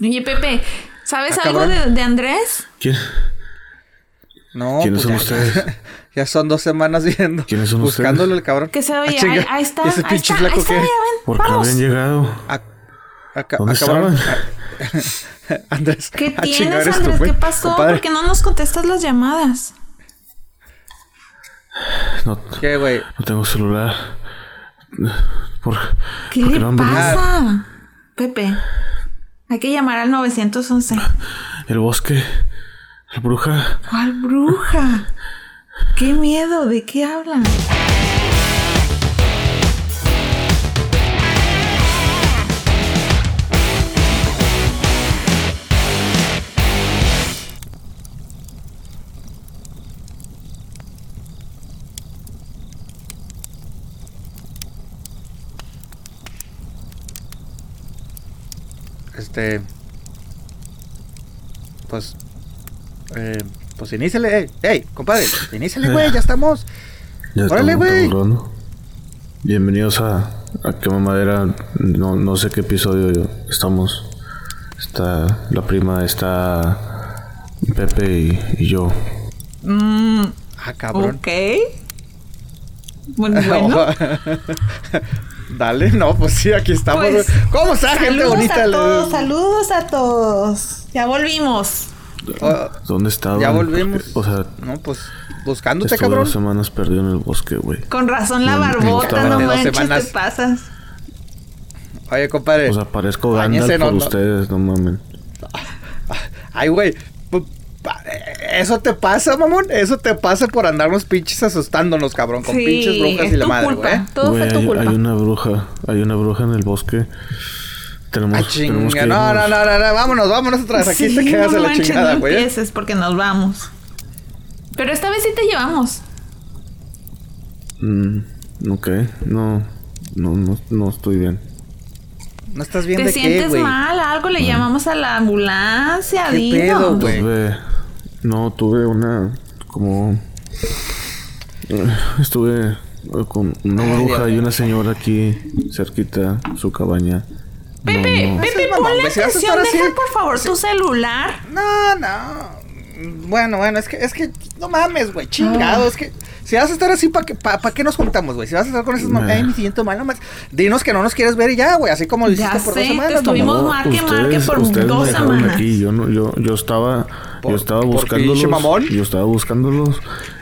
Oye, Pepe, ¿sabes Ah, algo de, de Andrés? ¿Quién? No, ¿Quiénes son ya- ustedes? Ya son dos semanas viendo. ¿Quiénes son Buscándolo ustedes? el cabrón. Que se Ah, oye, chinga. ahí, ahí está, ¿Y ese ahí pinche está, flaco ahí está, qué? ven, ¿Por qué habían llegado? A- acá- ¿Dónde acabaron- estaban? Andrés. ¿Qué ah, tienes, Andrés? ¿Qué pasó? Compadre. ¿Por qué no nos contestas las llamadas? No, ¿Qué, güey? no tengo celular. ¿Por, ¿Qué por le no pasa? Pepe, hay que llamar al 911. El bosque. La bruja. ¿Cuál bruja? ¡Qué miedo! ¿De qué hablan? Este. Pues. Eh, pues iníciale, ey, ey, compadre, iníciale, güey, ya estamos. Ya Órale, güey. Bienvenidos a, a Quema Madera. No, no sé qué episodio estamos. Está la prima, está Pepe y, y yo. Ah, cabrón. Ok. Bueno, bueno. Dale, no, pues sí, aquí estamos. Pues, güey. ¿Cómo está, gente bonita? a todos, saludos a todos. Ya volvimos. Oh, ¿Dónde estaba? ya volvimos. O sea, no, pues buscándote, estuve cabrón. dos semanas perdido en el bosque, güey. Con razón la No, barbota, no manches, semanas. te pasas. Oye, compadre. O sea, parezco Gandalf por no. ustedes, no mamen. Ay, güey. Eso te pasa, mamón. Eso te pasa por andarnos pinches asustándonos, cabrón. Con Sí, pinches brujas es y la tu madre, culpa. güey. Todo Güey, fue tu hay, culpa. hay una bruja. Hay una bruja en el bosque. Tenemos, Ah, tenemos que No, no, irnos. no, no, no. Vámonos, vámonos otra vez. Aquí Sí, te quedas no a la chingada, no güey. empieces porque nos vamos. Pero esta vez sí te llevamos. Mm, ok, no, no, no, no estoy bien. No estás bien ¿Te de qué, sientes güey. mal? Algo le llamamos a la ambulancia, ¿Qué dinos. pedo, güey? Tuve, no, tuve una, como, estuve eh, con una bruja y una señora aquí cerquita, su cabaña. No, Pepe, no. Pepe, mamón, ponle güey, si vas a atención. estar así- Deja por favor tu celular. No, no. Bueno, bueno, es que, es que, no mames, güey, chingado, es que, si vas a estar así, ¿para qué, pa, pa' qué nos juntamos, güey? Si vas a estar con esas Nah. mamás, ay, me siento mal, nomás, dinos que no nos quieres ver y ya, güey, así como lo Ya hiciste por sé, dos te semanas, estuvimos marque, marque por ustedes dos semanas. aquí, yo no, yo, yo estaba, Por- yo estaba buscándolos, yo estaba buscándolos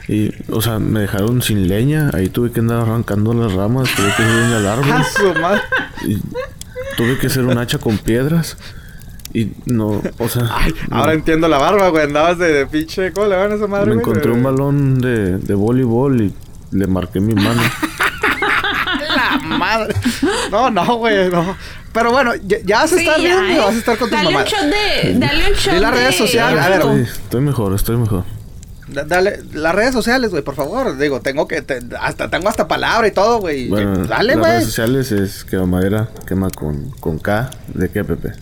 y, o sea, me dejaron sin leña, ahí tuve que andar arrancando las ramas, tuve que subirme al árbol. Ah, su madre. Y tuve que hacer un hacha con piedras. Y no, o sea. no. Ahora entiendo la barba, güey, andabas de, de pinche, ¿cómo le van a esa madre, me güey? encontré De- un balón de, de voleibol y le marqué mi mano. La madre. No, no, güey, no. Pero bueno, ¿ya, ya vas a Sí, estar ya, bien ¿eh? vas a estar con tus Dale un shot de... Dale un shot Di las de- redes sociales, a ver. Estoy, mejor, estoy mejor. Da- Dale, las redes sociales, güey, por favor. Digo, tengo que, te- hasta tengo hasta palabra y todo, güey. Bueno, Que- Dale, las güey. redes sociales es quema madera, quema con, con K. ¿De qué, Pepe?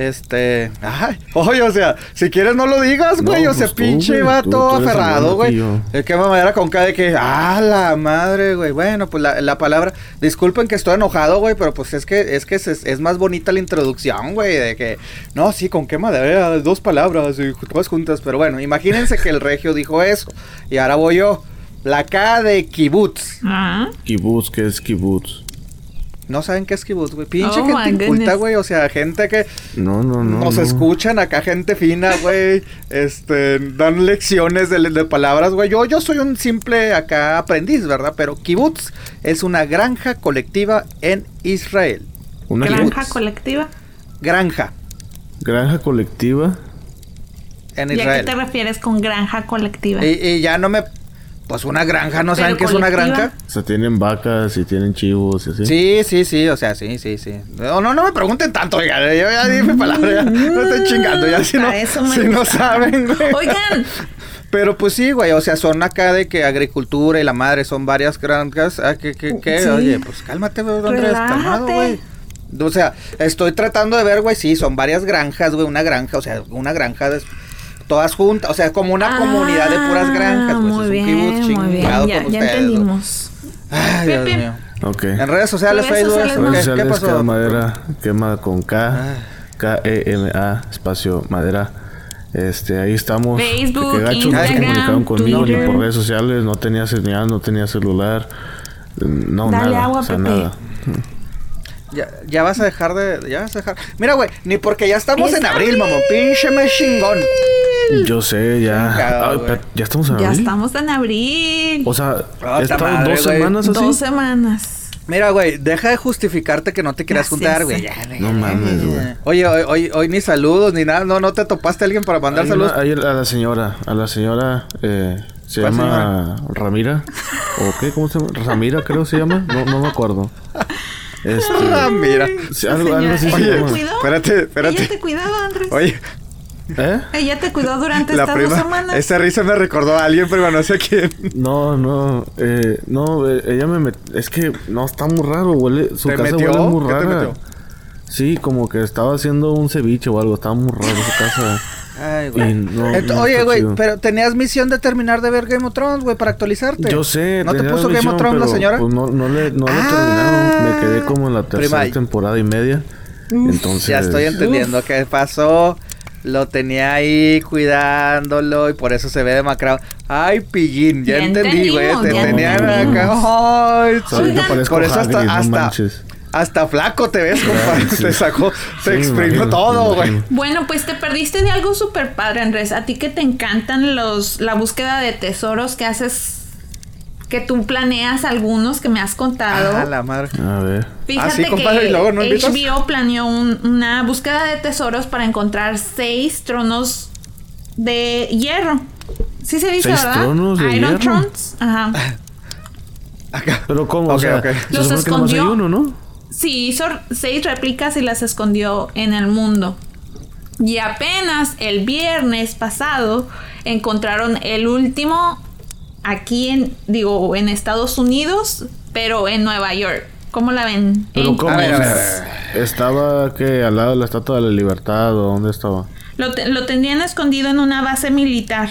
Este. Ay, oye, o sea, si quieres no lo digas, güey. No, o sea, pues pinche vato tú- tú eres el aferrado, güey. Es que mamadera con K de que. ¡Ah, la madre, güey! Bueno, pues la, la palabra. Disculpen que estoy enojado, güey, pero pues es que es que es, es más bonita la introducción, güey. De que. No, sí, con qué madera, dos palabras y todas juntas. Pero bueno, imagínense que el regio dijo eso. Y ahora voy yo. La K de kibutz. Ah, Kibutz, ¿qué es kibutz? No saben qué es kibutz, güey. Pinche Oh, gente inculta, güey. O sea, gente que. No, no, no. Nos no. escuchan acá gente fina, güey. Este, dan lecciones de, de palabras, güey. Yo, yo soy un simple acá aprendiz, ¿verdad? Pero kibutz es una granja colectiva en Israel. Una granja kibutz. colectiva. Granja granja colectiva. en ¿Y a qué Israel. te refieres con granja colectiva? Y, y ya no me. Pues una granja, ¿no saben qué es una granja? O sea, tienen vacas y tienen chivos y así. Sí, sí, sí, o sea, sí, sí, sí. No, no, no me pregunten tanto, oiga, yo ya di mi palabra, ya, no estoy chingando, ya si no, si no saben, güey. Oigan, Pero pues sí, güey, o sea, son acá de que agricultura y la madre son varias granjas. Ah, ¿qué, qué, qué? Sí. Oye, pues cálmate, güey, Andrés, calmado, güey. O sea, estoy tratando de ver, güey, sí, son varias granjas, güey, una granja, o sea, una granja de, todas juntas, o sea, como una comunidad de puras granjas, Ah, güey. Muy es bien, un kibutz muy bien. chingado Ya, entendimos. Ay, Dios Pepe. mío. En redes sociales, Redes Facebook, sociales, ¿qué-. Redes ¿qué, sociales, pasó? quema madera, quema con K. Ah, K-E-M-A, espacio madera. Este, ahí estamos. Facebook, Que gacho, no se Instagram, comunicaron conmigo ni por redes sociales. No tenía señal, no tenía celular. No, Dale nada. agua, o sea, Pepe. nada. Ya, ya vas a dejar de. Ya vas a dejar. Mira, güey, ni porque ya estamos en abril, bien. mamón. Pinche mes chingón. Yo sé, ya. Chingado, Ay, ya estamos en Ya abril. estamos en abril. O sea, he estado madre, dos güey. semanas así. Dos semanas. Mira, güey, deja de justificarte que no te quieras Ya juntar, güey. sí. Ya, güey, No ya, mames, güey. Oye, hoy, hoy, hoy ni saludos ni nada. No, no te topaste a alguien para mandar Hay saludos. una- hay a la señora, a la señora, eh, se ¿Cuál llama Ramira. ¿O qué? ¿Cómo se llama? Ramira creo se llama. No, no me acuerdo. Este, Ah, mira. sí, algo, algo así se ¿Ella llama. Espérate, espérate. Ella te cuidó, Andrés. Oye, ¿Eh? Ella te cuidó durante la estas dos prima. semanas. Esa risa me recordó a alguien, pero no sé quién. No, no, eh, no, eh, ella me met... Es que no, está muy raro, huele... Su ¿Te casa metió? huele muy ¿Qué te rara. metió? Sí, como que estaba haciendo un ceviche o algo. Estaba muy raro su casa. Ay, Y güey. no, Ent- no Oye, güey, pero tenías misión de terminar de ver Game of Thrones, güey, para actualizarte. Yo sé, ¿No te puso la Game of Thrones la señora? Pues no, no le, no le Ah. terminaron. Me quedé como en la tercera Prima, temporada y media. Entonces... Ya estoy entendiendo qué pasó. Lo tenía ahí cuidándolo y por eso se ve demacrado. Ay, pillín, ya, Ya entendí, güey. Te ya tenían acá. Ay, Sí, por eso hasta, Hagrid, no hasta, manches. hasta flaco te ves, compadre. sí. Te sacó, te exprimió imagino, todo, güey. Bueno, pues te perdiste de algo súper padre, Andrés. A ti que te encantan los la búsqueda de tesoros que haces, que tú planeas algunos que me has contado. Ah, la madre. A ver. Fíjate Ah, sí, compadre, que ¿y luego no invitas? HBO planeó un- una búsqueda de tesoros para encontrar seis tronos de hierro. Sí se dice, ¿Seis ¿verdad? tronos de Iron hierro? Thrones. Ajá. Acá. Pero ¿cómo? O sea, se Los escondió. uno, ¿no? Sí, hizo seis réplicas y las escondió en el mundo. Y apenas el viernes pasado encontraron el último aquí en, digo, en Estados Unidos, pero en Nueva York. ¿Cómo la ven? Pero En- ¿cómo? A ver, ver, Estaba que al lado de la Estatua de la Libertad o dónde estaba. Lo, te- lo tendrían escondido en una base militar.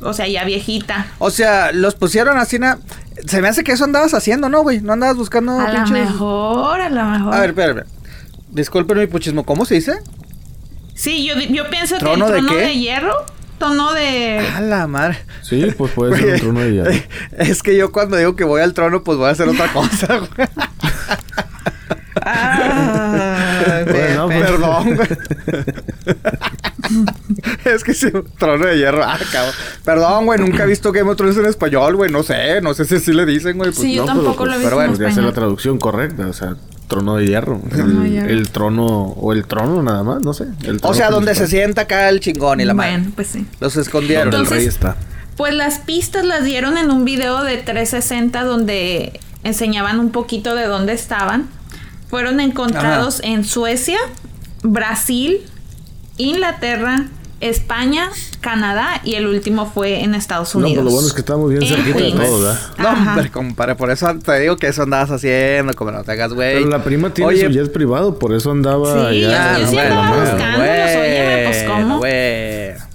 O sea, ya viejita. O sea, los pusieron así, na... Se me hace que eso andabas haciendo, ¿no, güey? No andabas buscando a lo mejor, a lo mejor. A ver, espera, espera. Disculpen mi puchismo. ¿Cómo se dice? Sí, yo, yo pienso que el ¿Trono de trono qué? de hierro, tono de... A la madre. Sí, pues puede ser un trono de hierro. Es que yo cuando digo que voy al trono, pues voy a hacer otra cosa, güey. Ah, Bueno, pues. Perdón, güey. es que sí, trono de hierro. Ah, cabrón. Perdón, güey, nunca he visto Game of Thrones en español, güey. No sé, no sé si así le dicen, güey. Pues, Sí, yo No, pero, tampoco pues, lo he pero visto bueno, en Podría ser la traducción correcta, o sea, trono de hierro. Trono El, hierro. el trono, o el trono nada más, no sé. el O sea, donde se sienta acá el chingón y la madre. Bueno, pues sí. Los escondieron. El rey está. Pues las pistas las dieron en un video de 360 donde enseñaban un poquito de dónde estaban. Fueron encontrados en Suecia, Brasil, Inglaterra, España, Canadá y el último fue en Estados No, Unidos. pero lo bueno es que estamos bien En cerquita de todo, ¿verdad? No, Ajá. hombre, compadre, por eso te digo que eso andabas haciendo, como no te hagas, güey. Pero la prima tiene Oye, su jet privado, por eso andaba Sí, allá. yo- yo sí en andaba buscando. Óyeme, pues, ¿cómo? güey.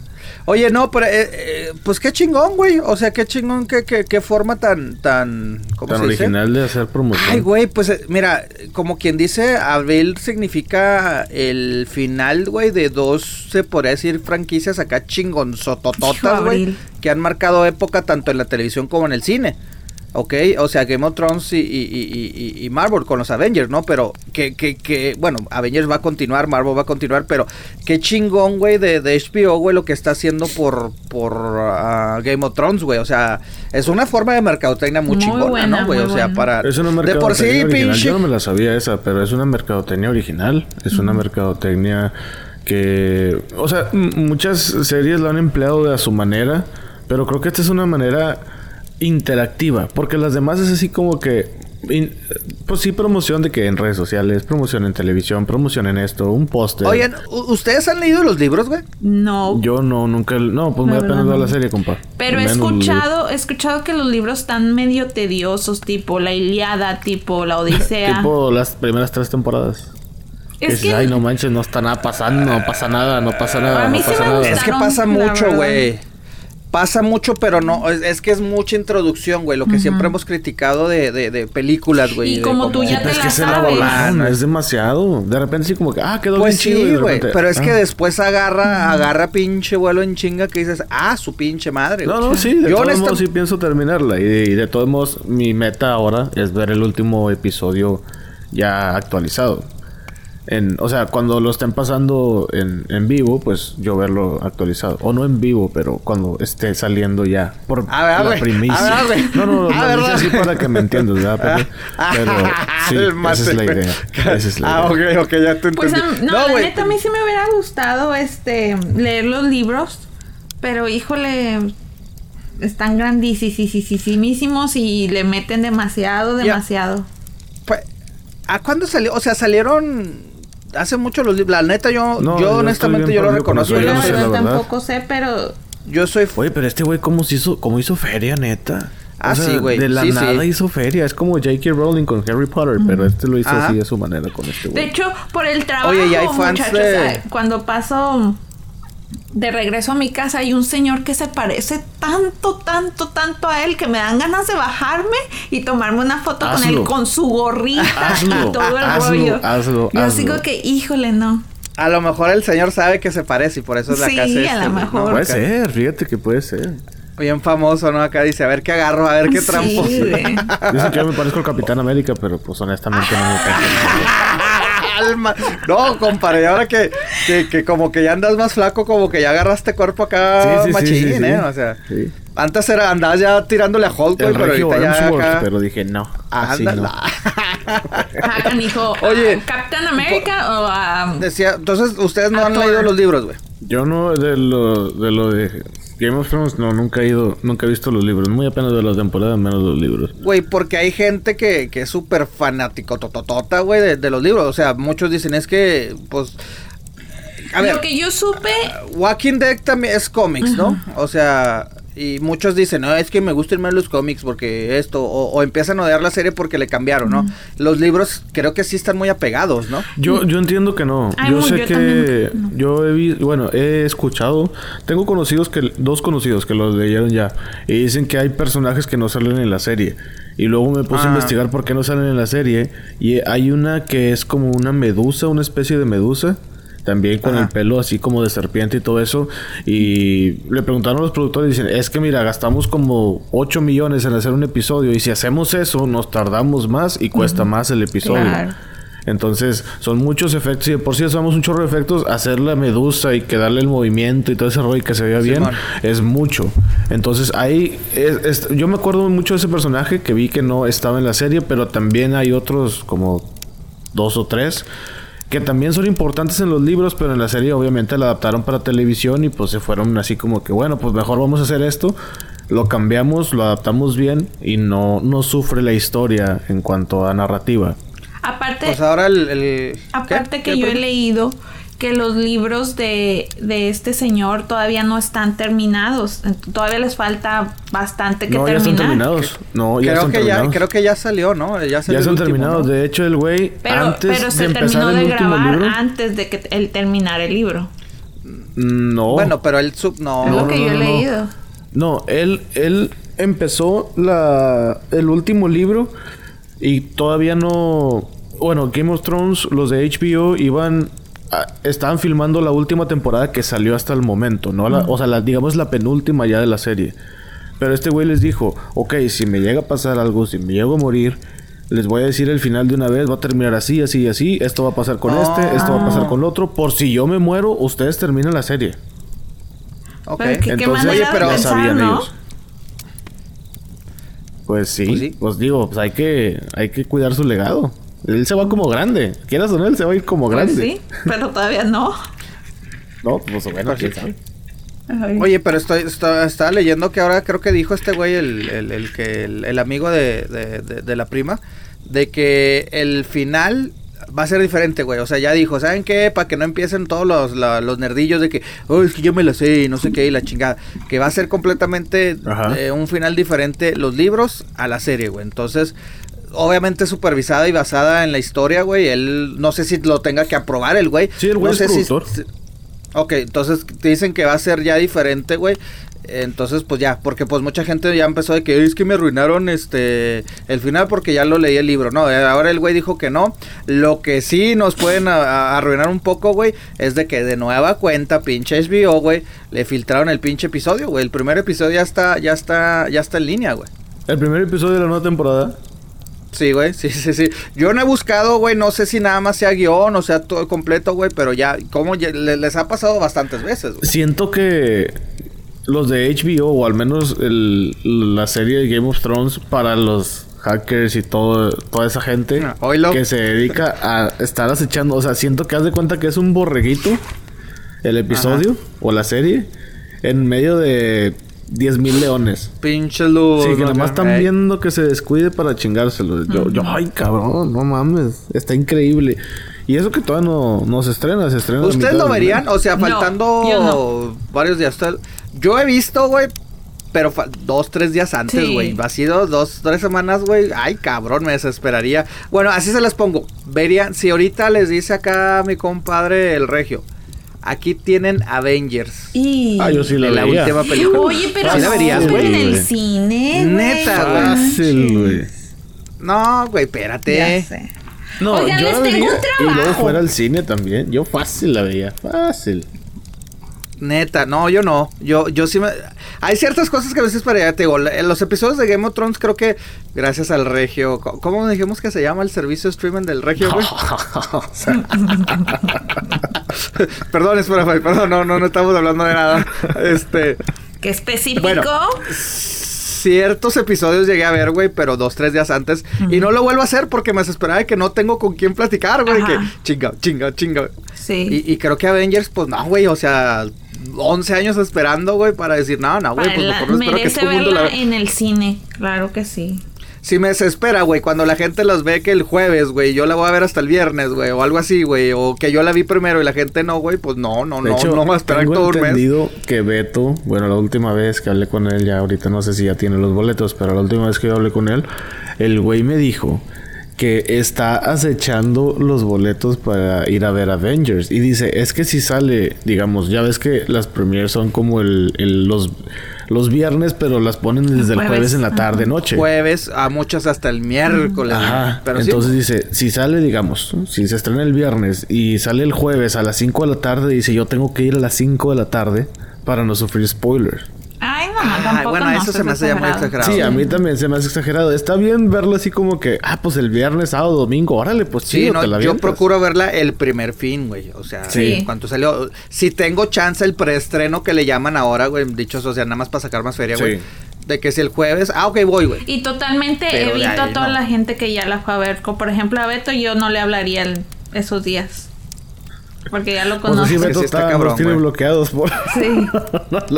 Oye, no, pero, eh, eh, pues qué chingón, güey. O sea, qué chingón, qué, qué, qué forma tan, tan, ¿cómo Tan se dice? original de hacer promoción. Ay, güey, pues eh, mira, como quien dice, abril significa el final, güey, de dos, se podría decir, franquicias acá chingonzotototas, güey, que han marcado época tanto en la televisión como en el cine. ¿Ok? O sea, Game of Thrones y, y, y, y- Marvel con los Avengers, ¿no? Pero que, que, que, bueno, Avengers va a continuar, Marvel va a continuar, pero qué chingón, güey, de, de HBO, güey, lo que está haciendo por, por ah, Game of Thrones, güey. O sea, es una forma de mercadotecnia muy, Muy chingona, buena, ¿no, güey? O sea, buena. para... Es una de por sí, mercadotecnia original. pinche... Yo no me la sabía esa, pero es una mercadotecnia original. Es una mercadotecnia que... O sea, muchas series la han empleado de a su manera, pero creo que esta es una manera interactiva, porque las demás es así como que... in- pues sí, promoción de que en redes sociales, promoción en televisión, promoción en esto, un póster. Oigan, ¿u- ¿ustedes han leído los libros, güey? No. Yo no, nunca... No, pues La me da pena no. la serie, compa. Pero he escuchado, he escuchado que los libros están medio tediosos, tipo la Iliada, tipo la Odisea. Tipo las primeras tres temporadas. Es que ay, no manches, no está nada pasando, no pasa nada, no pasa nada, A mí no sí pasa me nada. Es que pasa mucho, güey. Pasa mucho, pero no, es, es que es mucha introducción, güey, lo que siempre hemos criticado de, de, de películas, güey. Y de como tú ya Sí, te es la que se la sabes. es demasiado. De repente sí como que, ah, quedó Pues bien chido. sí, de güey, pero es que ah. después agarra, agarra pinche vuelo en chinga que dices, ah, su pinche madre. No, güey". no, sí, de Yo todos honesta- modos sí pienso terminarla. Y de, y de todos modos, mi meta ahora es ver el último episodio ya actualizado. En, o sea, cuando lo estén pasando en, en vivo, pues yo verlo actualizado. O no en vivo, pero cuando esté saliendo ya. Por A ver, la güey. primicia. A ver, güey. no, no, A ver, así güey. para que me entiendas, ¿verdad? Pepe? Pero sí, esa es la idea. Esa es la Ah, idea. ok, ok, ya te entendí. Pues a- no, la güey. neta a mí sí me hubiera gustado este leer los libros, pero híjole, están grandísimos y le meten demasiado, Ya. demasiado. Pues, ¿A cuándo salió? O sea, salieron hace mucho los libros. La neta, yo, No, yo yo honestamente yo lo reconozco. Yo no sé, tampoco sé, pero yo soy Oye, pero este güey, ¿cómo se hizo, cómo hizo feria, neta? Ah, sí, güey. De la Sí, nada sí. hizo feria. Es como J.K. Rowling con Harry Potter, pero este lo hizo Ajá. así a su manera con este de güey. hecho, por el trabajo, Oye, y hay fans muchachos, de- ay, cuando paso de regreso a mi casa hay un señor que se parece tanto, tanto, tanto a él que me dan ganas de bajarme y tomarme una foto con él con su gorrita Hazlo, y todo el hazlo, rollo. hazlo, Yo sigo que, híjole, no. A lo mejor el señor sabe que se parece y por eso es la Sí, casa. a este, lo mejor. ¿no? Puede Acá. ser, fíjate que puede ser. Bien famoso, ¿no? Acá dice, a ver qué agarro, a ver qué Sí, trampo. güey. Dicen que yo me parezco al Capitán América, pero pues honestamente no me parezco. Alma. No, compadre, ahora que, que, que como que ya andas más flaco, como que ya agarraste cuerpo acá Sí, machín, sí, sí. ¿eh? O sea, Sí. antes era, andabas ya tirándole a Hulk, güey, El pero Regio ahorita ya Hemsworth, acá... pero dije no. Así no. Ah, canijo. Oye, ¿a ¿Captain America o a.? Decía, entonces, ustedes no han leído los libros, güey. Yo no, de lo, de lo de Game of Thrones, no, nunca he ido, nunca he visto los libros. Muy apenas de la temporada, menos los libros. Güey, porque hay gente que, que es súper fanático, tototota, güey, de, de los libros. O sea, muchos dicen, es que, pues... A ver, Lo que yo supe. Walking Dead también es cómics, ¿no? O sea, y muchos dicen, no, es que me gustan más los cómics porque esto, o, o empiezan a odiar la serie porque le cambiaron, ¿no? Los libros creo que sí están muy apegados, ¿no? Yo, yo entiendo que no. Ay, yo sé yo que no. yo he visto, bueno, he escuchado, tengo conocidos que, dos conocidos que los leyeron ya, y dicen que hay personajes que no salen en la serie. Y luego me puse Ah. a investigar por qué no salen en la serie. Y hay una que es como una medusa, una especie de medusa. También con Ajá. el pelo así como de serpiente y todo eso. Y le preguntaron a los productores y dicen, es que mira, gastamos como 8 millones en hacer un episodio. Y si hacemos eso, nos tardamos más y cuesta más el episodio. Claro. Entonces, son muchos efectos. Y de por sí usamos un chorro de efectos. Hacer la medusa y que darle el movimiento y todo ese rollo y que se vea bien es mucho. Entonces, ahí. es- es- yo me acuerdo mucho de ese personaje que vi que no estaba en la serie, pero también hay otros como dos o tres que también son importantes en los libros, pero en la serie obviamente la adaptaron para televisión y pues se fueron así como que, bueno, pues mejor vamos a hacer esto. Lo cambiamos, lo adaptamos bien y no, no sufre la historia en cuanto a narrativa. Aparte, Pues ahora el... el- aparte ¿qué? que ¿Qué, yo he leído que los libros de, de este señor todavía no están terminados. Todavía les falta bastante que no, ya están terminados. No, ya Creo están que ya, terminados. creo que ya salió, ¿no? Ya salió ya están último, terminados. ¿no? De hecho, el güey, Pero, antes pero de se empezar terminó el de grabar libro, antes de que él terminara el libro. no. Bueno, pero el sub... No, Es No, lo que no, yo he leído. No, él, él empezó la, el último libro y todavía no... Bueno, Game of Thrones, los de HBO iban... estaban filmando la última temporada que salió hasta el momento, ¿no? La- o sea, la, digamos la penúltima ya de la serie. Pero este güey les dijo, ok, si me llega a pasar algo, si me llego a morir, les voy a decir el final de una vez, va a terminar así, así y así, esto va a pasar con este, esto va a pasar con el otro, por si yo me muero, ustedes terminan la serie. Ok. Pero Entonces, Oye, pero de ya pensar, sabían ¿no? ellos. Pues sí, Pues pues, sí. digo, pues hay que, hay que cuidar su legado. Él se va como grande. Quieras o no, él se va a ir como Pues grande. sí, pero todavía no. No, pues bueno, Pues quién sabe. Oye, pero estoy, estoy- estaba leyendo que ahora creo que dijo este güey, el, el, el que el, el amigo de, de, de- de la prima, de que el final va a ser diferente, güey. O sea, ya dijo, ¿saben qué? Para que no empiecen todos los, la- los nerdillos de que, oh, es que yo me lo sé y no sé qué y la chingada. Que va a ser completamente eh, un final diferente los libros a la serie, güey. Entonces, obviamente supervisada y basada en la historia, güey. Él, no sé si lo tenga que aprobar el güey. Sí, el güey no es sé productor. si- Ok, entonces te dicen que va a ser ya diferente, güey. Entonces, pues ya, porque pues mucha gente ya empezó de que es que me arruinaron este el final porque ya lo leí el libro. No, eh, ahora el güey dijo que no. Lo que sí nos pueden a- a- arruinar un poco, güey, es de que de nueva cuenta, pinche HBO, güey, le filtraron el pinche episodio, güey. El primer episodio ya está, ya está, ya está en línea, güey. El primer episodio de la nueva temporada. Sí, güey, sí, sí, sí. Yo no he buscado, güey, no sé si nada más sea guion o sea todo completo, güey, pero ya, como les ha pasado bastantes veces, güey. Siento que los de HBO, o al menos el- la serie de Game of Thrones, para los hackers y todo, toda esa gente Ah, que se dedica a estar acechando. O sea, siento que haz de cuenta que es un borreguito el episodio o la serie en medio de 10.000 leones. Pinche luz. Sí, que ¿no? nada más están viendo que se descuide para chingárselo. Yo, yo, ay, cabrón, no mames, está increíble. Y eso que todavía no, no se estrena, se estrena. ¿Ustedes lo verían? O sea, faltando no. varios días. Yo he visto, güey, pero dos, tres días antes, Sí. güey. Ha sido dos, tres semanas, güey. Ay, cabrón, me desesperaría. Bueno, así se las pongo. Verían, si ahorita les dice acá mi compadre el regio, aquí tienen Avengers. Y... Ah, yo sí de la la veía. última película. Oye, pero ¿Sí la verías, güey? en el cine, güey. Neta, güey. Fácil, güey. No, güey, Ya espérate. sé. No, Oigan, yo les la tengo veía un y luego trabajo. fuera al cine también. Yo fácil la veía, fácil. Neta, no, yo no. Yo, yo sí me. Hay ciertas cosas que a veces para allá te digo. En los episodios de Game of Thrones, creo que gracias al Regio. ¿Cómo dijimos que se llama el servicio de streaming del Regio, güey? O sea, perdón, espera, Fay, perdón, no, no, no estamos hablando de nada. Este. ¿Qué específico? Bueno. Ciertos episodios llegué a ver, güey, pero dos, tres días antes. Y no lo vuelvo a hacer porque me desesperaba de que no tengo con quién platicar, güey. Que chinga, chinga, chinga. Sí. Y, y creo que Avengers, pues no, güey, o sea, 11 años esperando, güey, para decir, no, no, güey, pues mejor no espero que todo el mundo la verla vea. en el cine, claro que sí. Si me desespera, güey, cuando la gente los ve que el jueves, güey, yo la voy a ver hasta el viernes, güey, o algo así, güey, o que yo la vi primero y la gente no, güey, pues no, no, de no, hecho, no va a esperar tengo todo un mes. entendido que Beto, bueno, la última vez que hablé con él, ya ahorita no sé si ya tiene los boletos, pero la última vez que yo hablé con él, el güey me dijo que está acechando los boletos para ir a ver Avengers. Y dice, es que si sale, digamos, ya ves que las premiers son como el, el- los, los viernes, pero las ponen desde el Jueves. jueves en la tarde, noche. Jueves, a muchos hasta el miércoles. Ajá. Pero Entonces sí, dice, si sale, digamos, si se estrena el viernes y sale el jueves a las 5 de la tarde, dice, yo tengo que ir a las 5 de la tarde para no sufrir spoilers. Ay, no, Ay, tampoco bueno, no, eso se me hace ya muy exagerado. Sí, a mí también se me hace exagerado. Está bien verlo así como que, ah, pues el viernes, sábado, domingo, órale, pues Sí, chido, no, te la yo procuro verla el primer fin, güey. O sea, Sí. cuando salió. Si tengo chance el preestreno que le llaman ahora, güey. Dichos, o sea, nada más para sacar más feria, Sí. güey. De que si el jueves. Ah, ok, voy, güey. Y totalmente Pero evito ahí a toda no. la gente que ya la fue a ver. Como por ejemplo a Beto, yo no le hablaría el- esos días. Porque ya lo conozco. así Sí, Beto sí está está, cabrón, los tiene güey. bloqueados por... Sí,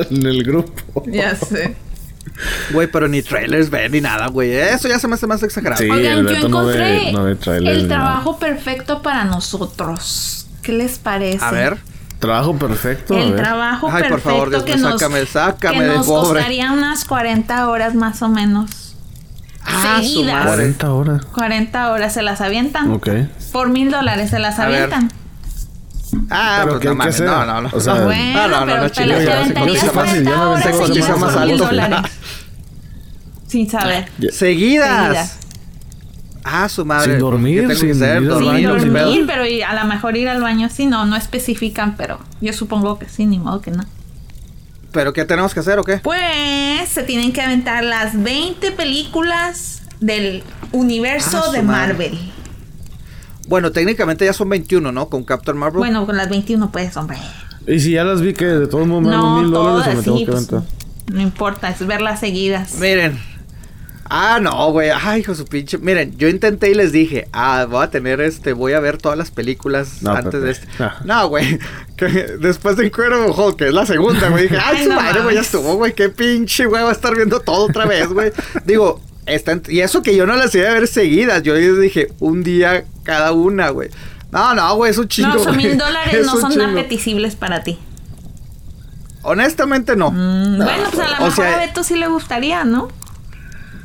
en el grupo. ya sé. Güey, pero ni trailers ven ni nada, güey. Eso ya se me hace más exagerado. Sí. Oigan, el yo Beto no ve- encontré no ve trailers el trabajo perfecto para nosotros. ¿Qué les parece? A ver. Trabajo perfecto. El trabajo Ay, por perfecto favor, Dios que nos, sácame, sácame que de nos pobre. costaría unas 40 horas más o menos. Ah, su seguidas. madre. 40 horas. 40 horas se las avientan. Ok. Por mil dólares se las A ver. Ah, Pero pues ¿qué no mames. No, no, no. O sea, No, bueno, no, no, no, pero no, se fácil, 40 ya me cotiza más alto. Sin saber. Seguidas. Seguidas. Ah, su madre. Sin dormir, ¿Qué tengo que sin al Sin baño, sin dormir, pedo. pero y a lo mejor ir al baño sí, no, no especifican, pero yo supongo que sí, ni modo que no. ¿Pero qué tenemos que hacer o qué? Pues se tienen que aventar las 20 películas del universo Ah, de madre. Marvel. Bueno, técnicamente ya son 21, ¿no? Con Captain Marvel. Bueno, con las 21 pues, hombre. Y si ya las vi que de todos modos me dan No, mil dólares me tengo sí, que pues, aventar. no importa, es verlas seguidas. Miren. Ah, no, güey. Ay, hijo su pinche. Miren, yo intenté y les dije, ah, voy a tener este, voy a ver todas las películas No, antes Pepe. de este. Ah. No, güey. que Después de Incredible Hulk, que es la segunda, güey. Dije, ay, Ay, su no madre, güey, ya estuvo, güey. Qué pinche, güey, va a estar viendo todo otra vez, güey. Digo, está en- y eso que yo no las iba a ver seguidas. Yo les dije, un día cada una, güey. No, no, güey, es un chingo. no, son mil dólares, Es no son chingo. apetecibles para ti. Honestamente, no. Mm, bueno, pues a lo O mejor sea- a Beto sí le gustaría, ¿no?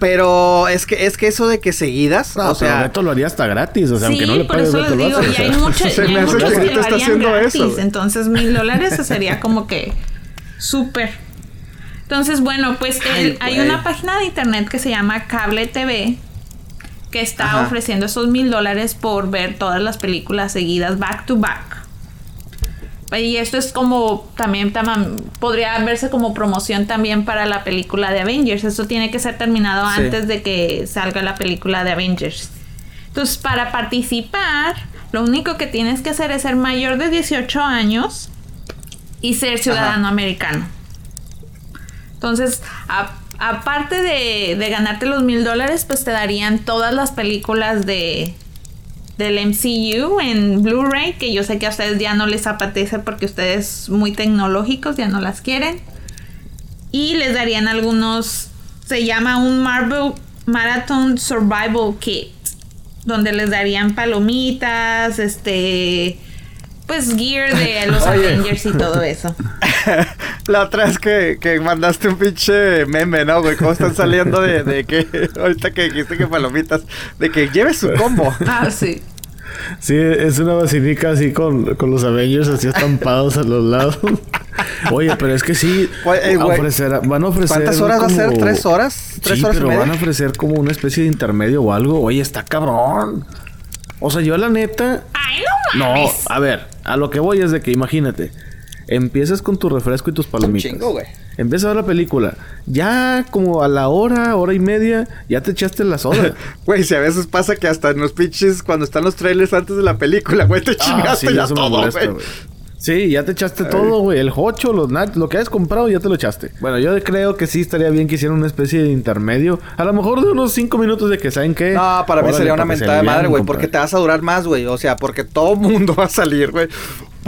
Pero es que es que eso de que seguidas, No, o sea, pero Beto lo haría hasta gratis. O sea, aunque no le por pagues, eso Beto les lo digo, hace. y hay muchos, Se me hace que lo está harían haciendo gratis. eso, güey. Entonces, mil dólares eso sería como que súper. Entonces, bueno, pues Ay, hay una página de internet que se llama Cable TV que está Ajá. ofreciendo esos mil dólares por ver todas las películas seguidas back to back. Y esto es como también podría verse como promoción también para la película de Avengers. Esto tiene que ser terminado Sí. antes de que salga la película de Avengers. Entonces, para participar, lo único que tienes que hacer es ser mayor de 18 años y ser ciudadano americano. Entonces, a- aparte de, ganarte los mil dólares, pues te darían todas las películas de del MCU en Blu-ray, que yo sé que a ustedes ya no les apetece porque ustedes muy tecnológicos ya no las quieren. Y les darían algunos, se llama un Marvel Marathon Survival Kit, donde les darían palomitas, este, pues gear de los Oye. Avengers y todo eso. la otra vez que, que mandaste un pinche meme, ¿no, güey? ¿Cómo están saliendo de, de que, ahorita que dijiste que palomitas, de que lleve su combo? Ah, sí. Sí, es una vacinica así con, con los Avengers así estampados a los lados. Oye, pero es que sí, Güey, eh, güey. ofrecerá- van a ofrecer. ¿Cuántas horas va a ser? ¿Tres horas? ¿Tres sí, horas y pero media? van a ofrecer como una especie de intermedio o algo. Oye, está cabrón. O sea, yo la neta. Ay, no No, mames. a ver, a lo que voy es de que imagínate. Empiezas con tu refresco y tus palomitas. chingo, güey. Empiezas a ver la película. Ya como a la hora, hora y media, ya te echaste la soda. Güey, si a veces pasa que hasta en los pinches, cuando están los trailers antes de la película, güey, te Ah, chingaste sí, ya eso me todo, molesta, güey. Sí, ya te echaste todo, güey. El hocho, los nuts, lo que hayas comprado, ya te lo echaste. Bueno, yo creo que sí estaría bien que hicieran una especie de intermedio. A lo mejor de unos cinco minutos de que saben qué. No, para mí sería una mentada de madre, güey, porque te vas a durar más, güey. O sea, porque todo mundo va a salir, güey.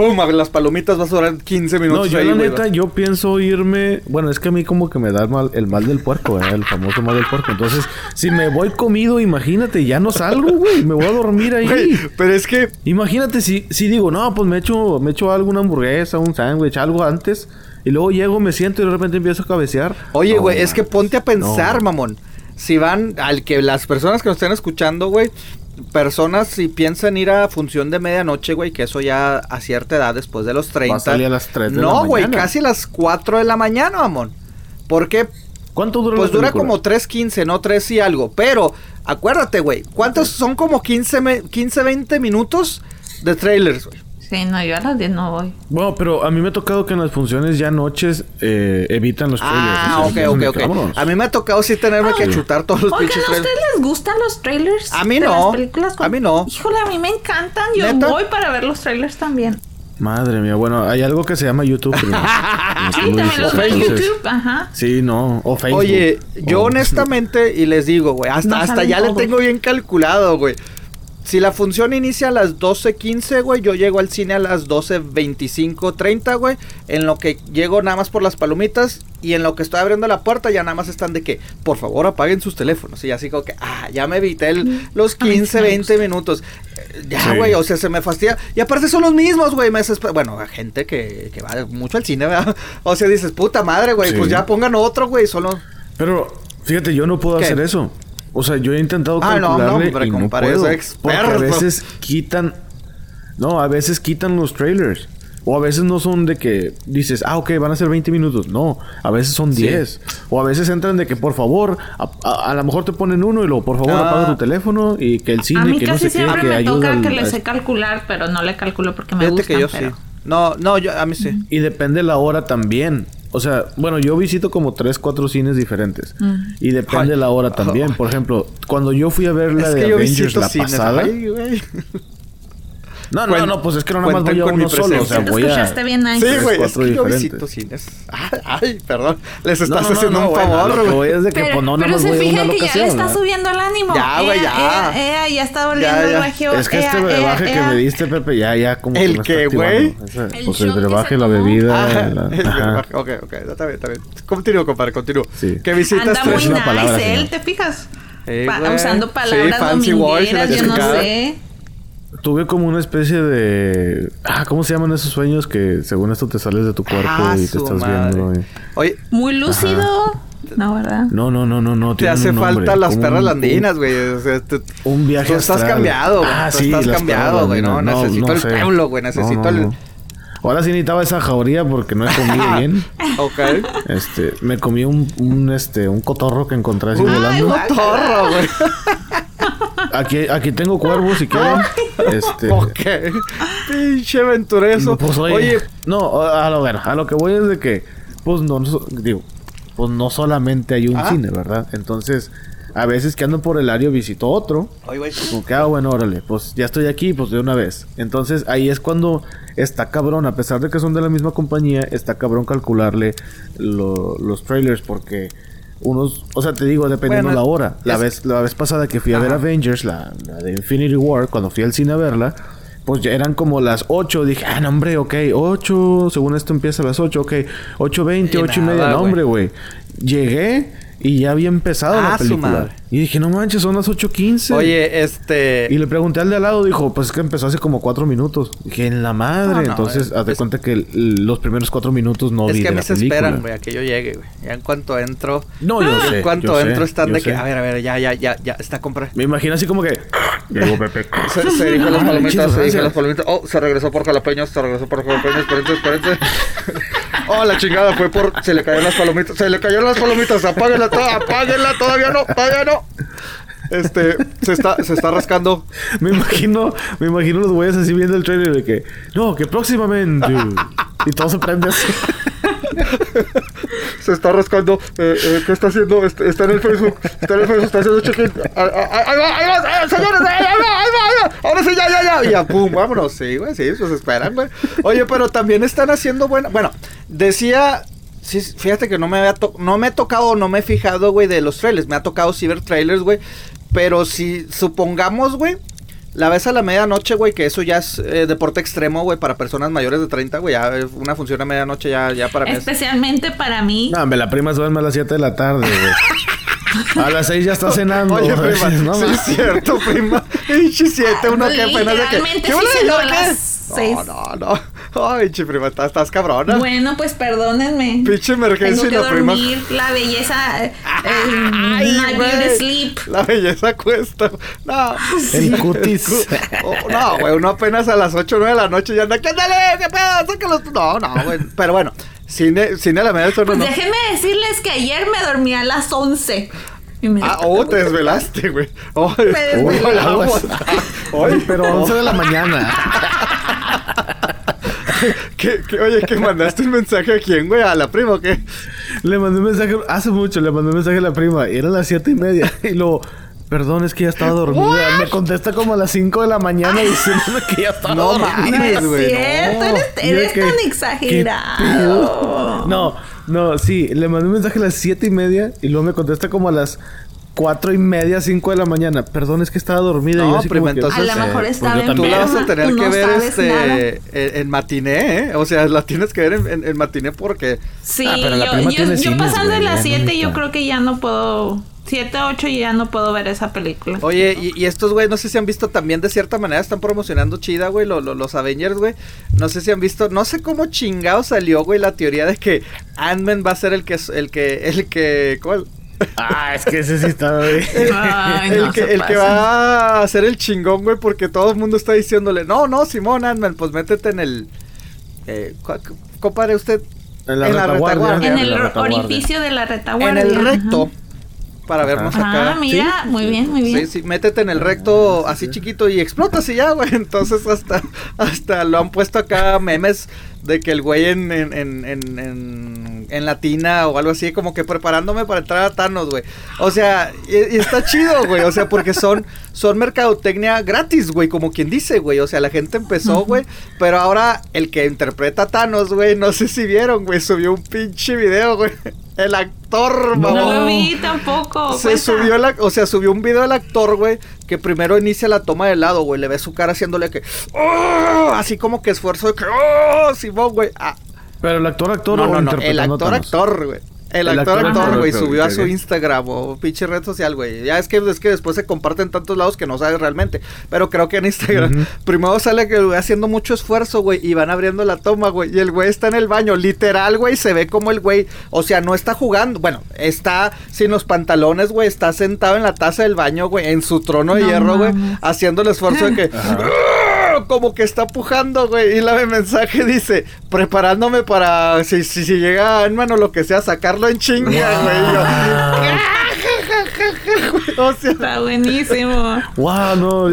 Pum, a ver, las palomitas vas a durar 15 No, minutos yo ahí, la neta, yo pienso irme... Bueno, es que a mí como que me da el mal, el mal del puerco, ¿verdad? El famoso mal del puerco. Entonces, si me voy comido, imagínate, ya no salgo, güey. Me voy a dormir ahí. Pero es que Imagínate si, si digo, no, pues me echo, me echo alguna hamburguesa, un sándwich, algo antes. Y luego llego, me siento y de repente empiezo a cabecear. Oye, No, güey, es que ponte a pensar, No. mamón. Si van, al que las personas que nos estén escuchando, güey, personas si piensan ir a función de medianoche, güey, que eso ya a cierta edad, después de los 30. salir a las 3 de la No, güey, mañana. casi a las 4 de la mañana, mamón. Porque ¿Cuánto dura pues la dura como 3.15, no 3 y algo. Pero acuérdate, güey, ¿cuántos son como 15, me- 15 20 minutos de trailers, güey? Sí, no, yo a las 10 no voy. Bueno, pero a mí me ha tocado que en las funciones ya noches eh, evitan los trailers. Ah, O ok, sea, ok, ok. que vámonos. A mí me ha tocado sí tenerme que chutar todos los pinches ¿a trailers. ustedes les gustan los trailers? A mí de no. las películas A mí no. Híjole, a mí me encantan. Yo ¿Neta? voy para ver los trailers también. Madre mía, bueno, hay algo que se llama YouTube. Como Sí, también los en YouTube. Ajá. Sí, no. O Facebook. Oye, yo O- honestamente, y les digo, güey, hasta, No hasta ya le tengo bien calculado, güey. Si la función inicia a las 12.15, güey, yo llego al cine a las 12.25, 30, güey. En lo que llego nada más por las palomitas y en lo que estoy abriendo la puerta ya nada más están de que, por favor, apaguen sus teléfonos. Y así como que, ah, ya me evité el- los A mí sí 15, me 20 minutos. Eh, Ya, Sí. güey, o sea, se me fastidia. Y aparte son los mismos, güey. Me Bueno, a gente que, que va mucho al cine, ¿verdad? O sea, dices, puta madre, güey, Sí. pues ya pongan otro, güey, solo... Pero, fíjate, yo no puedo ¿Qué? hacer eso. O sea, yo he intentado Ah, no, no, calcularle hombre, y no puedo. Porque a veces quitan... No, a veces quitan los trailers. O a veces no son de que dices, ah, ok, van a ser 20 minutos. No, a veces son Sí. 10. O a veces entran de que, por favor, a, a- a lo mejor te ponen uno y luego, por favor, Ah. apaga tu teléfono y que el A cine, mí que no casi sé qué, siempre que me toca al- que le a- sé calcular, pero no le calculo porque me Fíjate gustan. que yo pero... sí. No, no, yo, a mí sí. Y depende la hora también. O sea, bueno, yo visito como tres, cuatro cines diferentes. Y depende Ay. la hora también. Por ejemplo, cuando yo fui a ver la es de Avengers la cines. pasada. Ay, güey. No, no, no, pues es que no nada más voy a con mi uno solo. O sea, voy a. escuchaste bien nice. Sí, güey, es cuatro que yo visito cines. Ay, ay, perdón. Les estás no, no, haciendo no, un favor, güey. es de que Pero, pues no pero se voy a fija una que ya le está subiendo el ánimo. Ya, güey, ya. ea, ea, ya está volviendo Ya, el regio. Es que ea, este ea, brebaje que ea. me diste, Pepe, ya, ya como ¿El qué, güey? El Pues el brebaje, la bebida. Ah, ajá. verdad. ok, ok, está bien, está bien. Continúo, compadre, continúo. Sí. Que visitas Anda tres muy nice él, señor. ¿te fijas? Eh, usando palabras domingueras, yo no sé. Tuve como una especie de... Ah, ¿cómo se llaman esos sueños que según esto te sales de tu cuerpo Ah, y te estás madre. viendo? y- Oye, Muy lúcido. No, ¿verdad? No, no, no, no, no. Te hace un falta las perras un- landinas, güey. O sea, tú, Un viaje tú estás astral. cambiado, güey. Ah, tú sí, estás las cambiado, güey. No, necesito el sé. pueblo, güey. Necesito No, no, el... no. Ahora sí necesitaba esa jauría porque no he comido bien. Ok. Este, me comí un, un, este, un cotorro que encontré así Un volando. torro, güey. Aquí, aquí tengo cuervos si quieren. Este. Ok. Pinche aventureso. Pues, oye, Oye, no, a lo ver, a lo que voy es de que, pues no, so- digo, pues no solamente hay un Ah. cine, ¿verdad? Entonces, a veces que ando por el área visito otro, oye, güey. como que, ah, bueno, órale, pues ya estoy aquí, pues de una vez. Entonces, ahí es cuando está cabrón, a pesar de que son de la misma compañía, está cabrón calcularle lo- los trailers porque unos, o sea, te digo, dependiendo Bueno, la hora. La es- vez, la vez pasada que fui a ver. Avengers, la, la de Infinity War, cuando fui al cine a verla, pues ya eran como las 8. Dije, ah, no, hombre, ok, 8. Según esto empieza a las 8, ok. 8.20, Y 8 y media. No, hombre, güey. Llegué y ya había empezado Ah, la su película. madre. Y dije, no manches, son las 8.15. Oye, este... Y le pregunté al de al lado, dijo, pues es que empezó hace como cuatro minutos. Dije, en la madre. No, no, Entonces, eh, haz de es- cuenta que los primeros cuatro minutos no es vi que a mí se película. esperan, güey, a que yo llegue, güey. Ya en cuanto entro... No, yo sé. En cuanto yo sé, entro están de que... A ver, a ver, ya, ya, ya, ya. Está compré. Me imagino así como que... Llegó Pepe. Se, se dijo las Ah, palomitas, se dijo las palomitas. Oh, se regresó por jalapeños, se regresó por jalapeños. Espérense, espérense. Oh, la chingada fue por... Se le cayeron las palomitas. Se le cayeron las palomitas. Apáguenla, apáguenla. Todavía no, todavía no. Este, se está, se está rascando. Me imagino, me imagino los güeyes así viendo el trailer de que... No, que próximamente... y todo se prende así. Se está rascando. Eh, eh, ¿Qué está haciendo? Est- Está en el Facebook. Está en el Facebook. Está haciendo check-in. Ah, ah, ah, Ahí va, ahí va, eh, señores. Ahí va, ahí va. Ahora sí, ya, ya, ya. Y ya, pum, vámonos. Sí, güey, sí, pues esperan, güey. Oye, pero también están haciendo buena. Bueno, decía. Sí, fíjate que no me había no me he tocado, no me he fijado, güey, de los trailers. Me ha tocado ver trailers, güey. Pero si supongamos, güey, la ves a la medianoche, güey, que eso ya es eh, deporte extremo, güey, para personas mayores de 30, güey. Ya eh, una función a medianoche ya, ya para mí es- Especialmente para mí. No, hombre, la prima se duerme a las 7 de la tarde, güey. A las 6 ya está cenando. Oye, prima, No, sí es cierto, prima. Pinche siete, uno que apenas de que... ¿Qué sí a qué? las seis. No, no, no. Ay, pinche prima, estás, estás cabrona. Bueno, pues perdónenme. Pinche emergencia Tengo y que la prima- dormir la belleza. eh, Ay, my beauty sleep. La belleza cuesta. No. El cutis. Oh, no, güey, uno apenas a las 8 o 9 de la noche ya anda. ¿Qué ándale? ¿Qué pedo? Sácalos. No, no, güey. Pero bueno, cine, cine a la no, Pues no. déjenme decirles que ayer me dormí a las 11. Y me Ah, oh, te desvelaste, güey. Oh, Me. Oye, Oye, pero 11 de la mañana. ¿Qué, qué, oye, ¿que mandaste un mensaje a quién, güey? ¿A la prima o qué? Le mandé un mensaje, hace mucho, le mandé un mensaje a la prima. Y eran las siete y media. Y luego, perdón, es que ya estaba dormida. Me contesta como a las 5 de la mañana diciéndome que ya estaba No dormida. No mames, es güey. cierto, no. eres, que, tan ¿qué exagerado. No, no, sí, le mandé un mensaje a las siete y media y luego me contesta como a las cuatro y media, cinco de la mañana. Perdón, es que estaba dormida. y No, yo prima, entonces, A lo mejor pues estaba yo Tú la vas a tener tú que no ver este en, en matiné, ¿eh? O sea, la tienes que ver en, en- en matiné porque... Sí, Ah, pero la yo, prima yo, tiene yo cines, pasando güey, de las 7 yo creo que ya no puedo... 7, 8 y ya no puedo ver esa película. Oye, y, y estos güey, no sé si han visto también de cierta manera, están promocionando chida, güey, lo- lo- los Avengers, güey. No sé si han visto, no sé cómo chingado salió, güey, la teoría de que Ant-Man va a ser el que, el que, el que, ¿cuál? Ah, es que ese sí está, güey. Ay, el no que, el que va a ser el chingón, güey, porque todo el mundo está diciéndole, no, no, Simón Ant-Man, pues métete en el, eh, compadre, usted, En la En la retaguardia. retaguardia. En En el orificio de la en retaguardia. el recto, ajá. para vernos acá. Ah, mira, muy bien, muy bien. Sí, sí, métete en el recto así chiquito y explotas y ya, güey. Entonces hasta, hasta lo han puesto acá memes de que el güey en, en, en, en, en- latina o algo así, como que preparándome para entrar a Thanos, güey. O sea, y, y está chido, güey. O sea, porque son, son mercadotecnia gratis, güey, como quien dice, güey. O sea, la gente empezó, güey. Pero ahora el que interpreta a Thanos, güey, no sé si vieron, güey, subió un pinche video, güey. El actor, No. No lo vi tampoco. Se cuenta. subió la, o sea, subió un video del actor, güey, que primero inicia la toma de lado, güey, le ve su cara haciéndole que, ¡Oh! así como que esfuerzo de que, ¡Oh! Simón, güey, ah, Pero el actor, actor no, o no, no, el actor, actor, güey, El, actor, actor, güey, subió a su Instagram o pinche red social, güey. Ya es que, es que después se comparte en tantos lados que no sabes realmente. Pero creo que en Instagram, primero sale que güey haciendo mucho esfuerzo, güey, y van abriendo la toma, güey. Y el güey está en el baño, literal, güey, se ve como el güey, o sea, no está jugando, bueno, está sin los pantalones, güey, está sentado en la taza del baño, güey, en su trono de hierro, güey, haciendo el esfuerzo de que como que está pujando, güey. Y la mensaje dice, preparándome para si, si, si llega hermano lo que sea, sacarlo en chinga, güey. o sea, está buenísimo. Wow, no,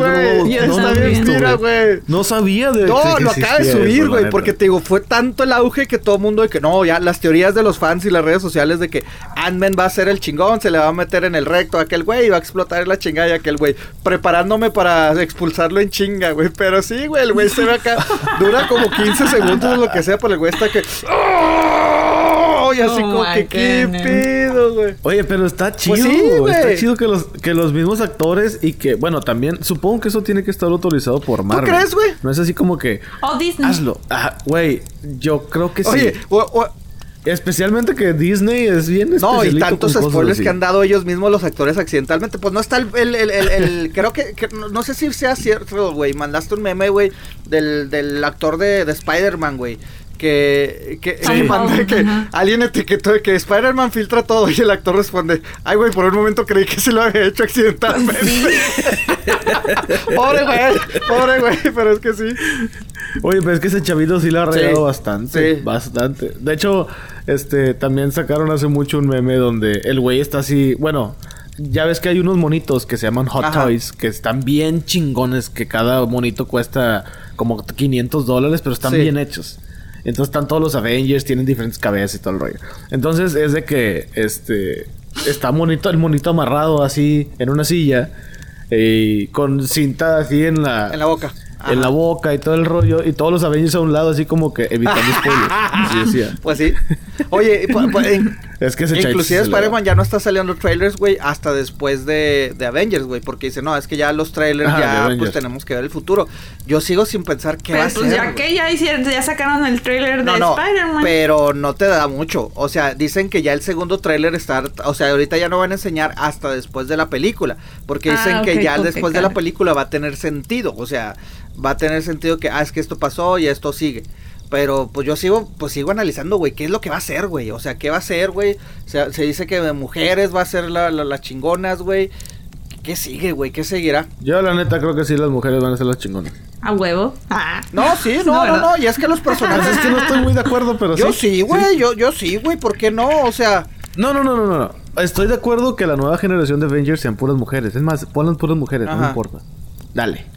yo, no, está güey. No sabía de No, lo acaba de subir, güey, porque te digo, fue tanto el auge que todo el mundo de que no, ya las teorías de los fans y las redes sociales de que Ant-Man va a ser el chingón, se le va a meter en el recto a aquel güey y va a explotar en la chingada y aquel güey, preparándome para expulsarlo en chinga, güey, pero sí, güey, el güey se ve acá, dura como 15 segundos o lo que sea, pero el güey está que ¡Oh! y así oh como que qué pedo, güey. Oye, pero está chido, pues sí, güey. Está chido que los, que los mismos actores y que, bueno, también supongo que eso tiene que estar autorizado por Marvel. ¿Tú crees, güey? No es así como que. Oh, Disney. Hazlo. güey, yo creo que sí. Oye, Especialmente que Disney es bien No, y tantos spoilers que han dado ellos mismos los actores accidentalmente. Pues no está el... el, el, el, creo que, no, sé si sea cierto, güey. Mandaste un meme, güey, del, del actor de, de Spider-Man, güey que, que, que alguien etiquetó de que Spider-Man filtra todo y el actor responde, ay güey, por un momento creí que se lo había hecho accidentalmente. pobre güey, pobre güey, pero es que sí. Oye, pero es que ese chavito sí lo ha regado bastante, bastante. De hecho, este, también sacaron hace mucho un meme donde el güey está así, bueno, ya ves que hay unos monitos que se llaman Hot Toys, que están bien chingones, que cada monito cuesta como 500 dólares, pero están bien hechos. Entonces están todos los Avengers, tienen diferentes cabezas y todo el rollo. Entonces es de que este está monito, el monito amarrado así en una silla y con cinta así en la en la boca en la boca y todo el rollo y todos los Avengers a un lado así como que evitando spoilers. Así decía. Pues sí. Oye, es que se inclusive Spider-Man ya no está saliendo trailers, güey, hasta después de, de Avengers, güey, porque dice, no, es que ya los trailers ya pues tenemos que ver el futuro. Yo sigo sin pensar qué va a pues ya que ya hicieron, ya sacaron el trailer de Spider-Man. Pero no te da mucho. O sea, dicen que ya el segundo trailer está, o sea, ahorita ya no van a enseñar hasta después de la película, porque dicen ah, que ya después de la película va a tener sentido, o sea, va a tener sentido que, ah, es que esto pasó y esto sigue. Pero pues yo sigo, pues sigo analizando, güey, qué es lo que va a ser, güey. O sea, qué va a ser, güey. Se, se dice que de mujeres va a ser las la, chingonas, güey. ¿Qué sigue, güey? ¿Qué seguirá? Yo la neta creo que sí las mujeres van a ser las chingonas. A huevo. Ah. No, sí, no, no, no, Y es que los personajes. es que no estoy muy de acuerdo, pero yo sí. güey, Yo, yo sí, güey. ¿Por qué no? O sea. No, no, no, no, no. Estoy de acuerdo que la nueva generación de Avengers sean puras mujeres. Es más, pongan puras mujeres, no importa. Dale.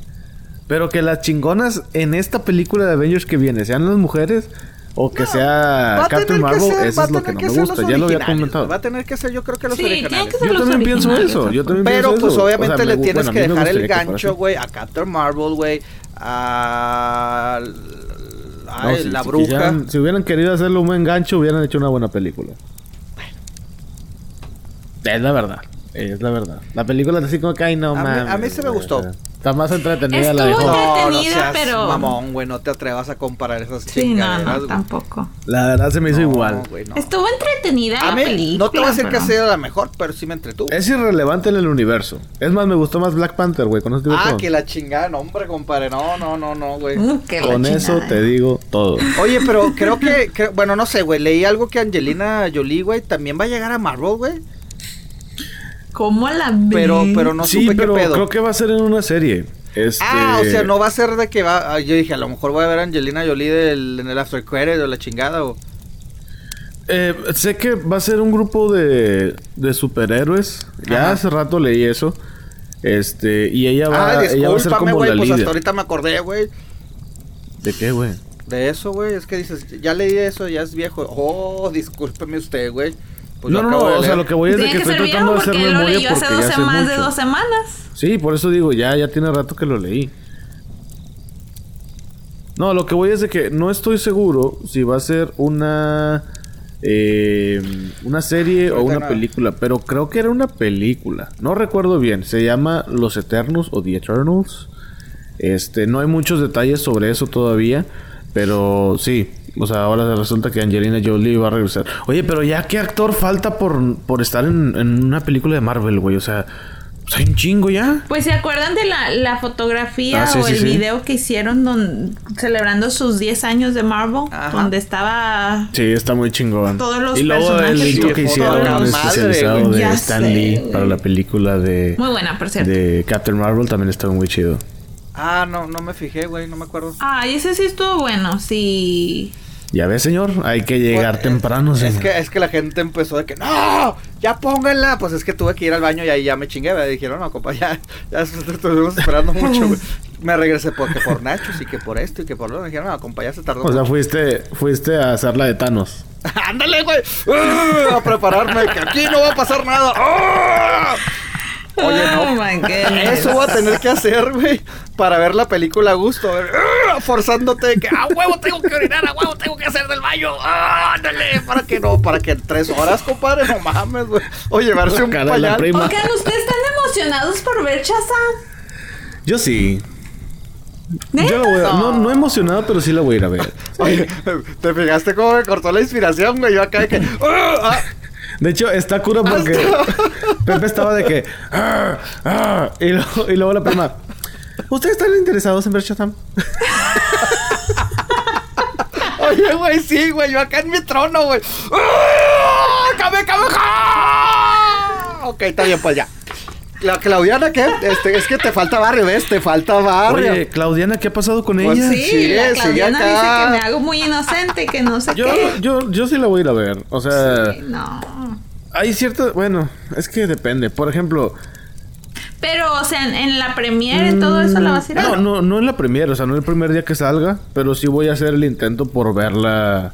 Pero que las chingonas en esta película de Avengers que viene sean las mujeres o que sea Captain Marvel, eso es lo que no me gusta. Ya lo había comentado. Va a tener que ser, yo creo que los originales. yo también pienso eso. Yo también Pero pienso pues obviamente le tienes que dejar el gancho, güey, a Captain Marvel, güey, a la bruja. Si, hubieran querido hacerle un buen gancho, hubieran hecho una buena película. Es la verdad. Es la verdad. La película así como que ay no a a mí se me gustó. Está más entretenida la de entretenida, no, pero. Mamón, güey, no te atrevas a comparar esas sí, no, no, tampoco. La verdad se me hizo igual. Estuvo entretenida a la mí, No te voy a decir que ha sido la mejor, pero sí me entretuvo. Es irrelevante en el universo. Es más, me gustó más Black Panther, güey. Con eso Ah, que la chingada, no, hombre, compadre. No, no, no, no, güey. Mm, con eso te digo todo. Oye, pero creo que, bueno, no sé, güey. Leí algo que Angelina Jolie, güey, también va a llegar a Marvel, güey. ¿Cómo la Pero, pero no sí, pero creo que va a ser en una serie. Este... Ah, o sea, no va a ser de que va. Ah, yo dije, a lo mejor voy a ver a Angelina Jolie en el After Credit o la chingada o. Eh, sé que va a ser un grupo de, de superhéroes. Ya hace rato leí eso. Este, y ella va, ah, ella va a ser como la pues hasta ahorita me acordé, güey. ¿De qué, güey? De eso, güey. Es que dices, ya leí eso, ya es viejo. Oh, discúlpeme usted, güey. Pues no, no, no, o sea, lo que voy es de que, estoy tratando de hacer memoria porque hace, hace más de dos semanas. Sí, por eso digo, ya, ya tiene rato que lo leí. No, lo que voy es de que no estoy seguro si va a ser una eh, una serie o una película, pero creo que era una película. No recuerdo bien. Se llama Los Eternos o The Eternals. Este, no hay muchos detalles sobre eso todavía. Pero sí, O sea, ahora resulta que Angelina Jolie va a regresar. Oye, pero ya qué actor falta por, por estar en, en una película de Marvel, güey. O sea, pues hay un chingo ya. Pues se acuerdan de la, la fotografía Ah, sí, o sí, el sí. video que hicieron don- celebrando sus 10 años de Marvel, Ajá. donde estaba Sí, está muy chingón. Todos los y luego el personajes. Sí, que hicieron madre, especializado güey. de Stan sé, Lee para la película de, muy buena, por cierto. de Captain Marvel también estuvo muy chido. Ah, no, no me fijé, güey, no me acuerdo. Ay, ese sí estuvo bueno, sí. Ya ves, señor, hay que llegar Pues, temprano, Es señor. que, es que la gente empezó de que, ¡No! ¡Ya pónganla! Pues es que tuve que ir al baño y ahí ya me chingué. Me dijeron, no, compa, ya, ya estuvimos esperando mucho, güey. Me regresé porque por Nachos y que por esto y que por lo. Me dijeron, no, compa, ya se tardó. O sea, mucho". fuiste, fuiste a hacer la de Thanos. ¡Ándale, güey! ¡Ah! A prepararme, que aquí no va a pasar nada. ¡Ah! Oye, Oh no. my goodness. Eso voy a tener que hacer, güey, para ver la película a gusto. a ver, ¡ah! Forzándote de que, ¡a huevo tengo que orinar! ¡a huevo tengo que hacer del baño! ¡Ah, ándale! Para que no, para que en tres horas, compadre, no mames, güey. O llevarse un pañal. prima. Oigan, ¿ustedes están emocionados por ver Shazam? Yo sí. ¿Neta? Yo la voy a- no, no emocionado, pero sí la voy a ir a ver. Oye, ¿te fijaste cómo me cortó la inspiración, güey? Yo acá de que, ¡ah! Ah! De hecho, está cura porque Pepe estaba de que. "Ah, ah", y, luego, y luego la prima. ¿Ustedes están interesados en ver Shazam? Oye, güey, sí, güey, yo acá en mi trono, güey. ¡Ah! ¡Cabe, cabe, ja! Ok, está bien, pues ya. La Claudiana, ¿qué? Este, es que te falta barrio, ¿ves? Te falta barrio. Oye, Claudiana, ¿qué ha pasado con Pues ella? Sí, sigue, la sigue Claudiana acá. dice que me hago muy inocente, que no sé Yo, qué. yo, yo sí la voy a ir a ver. O sea, No. Hay ciertas. Bueno, es que depende. Por ejemplo. Pero, o sea, en, en la premiere y todo eso la vas a ir a No, ver. no, no en la premiere, o sea, no el primer día que salga, pero sí voy a hacer el intento por verla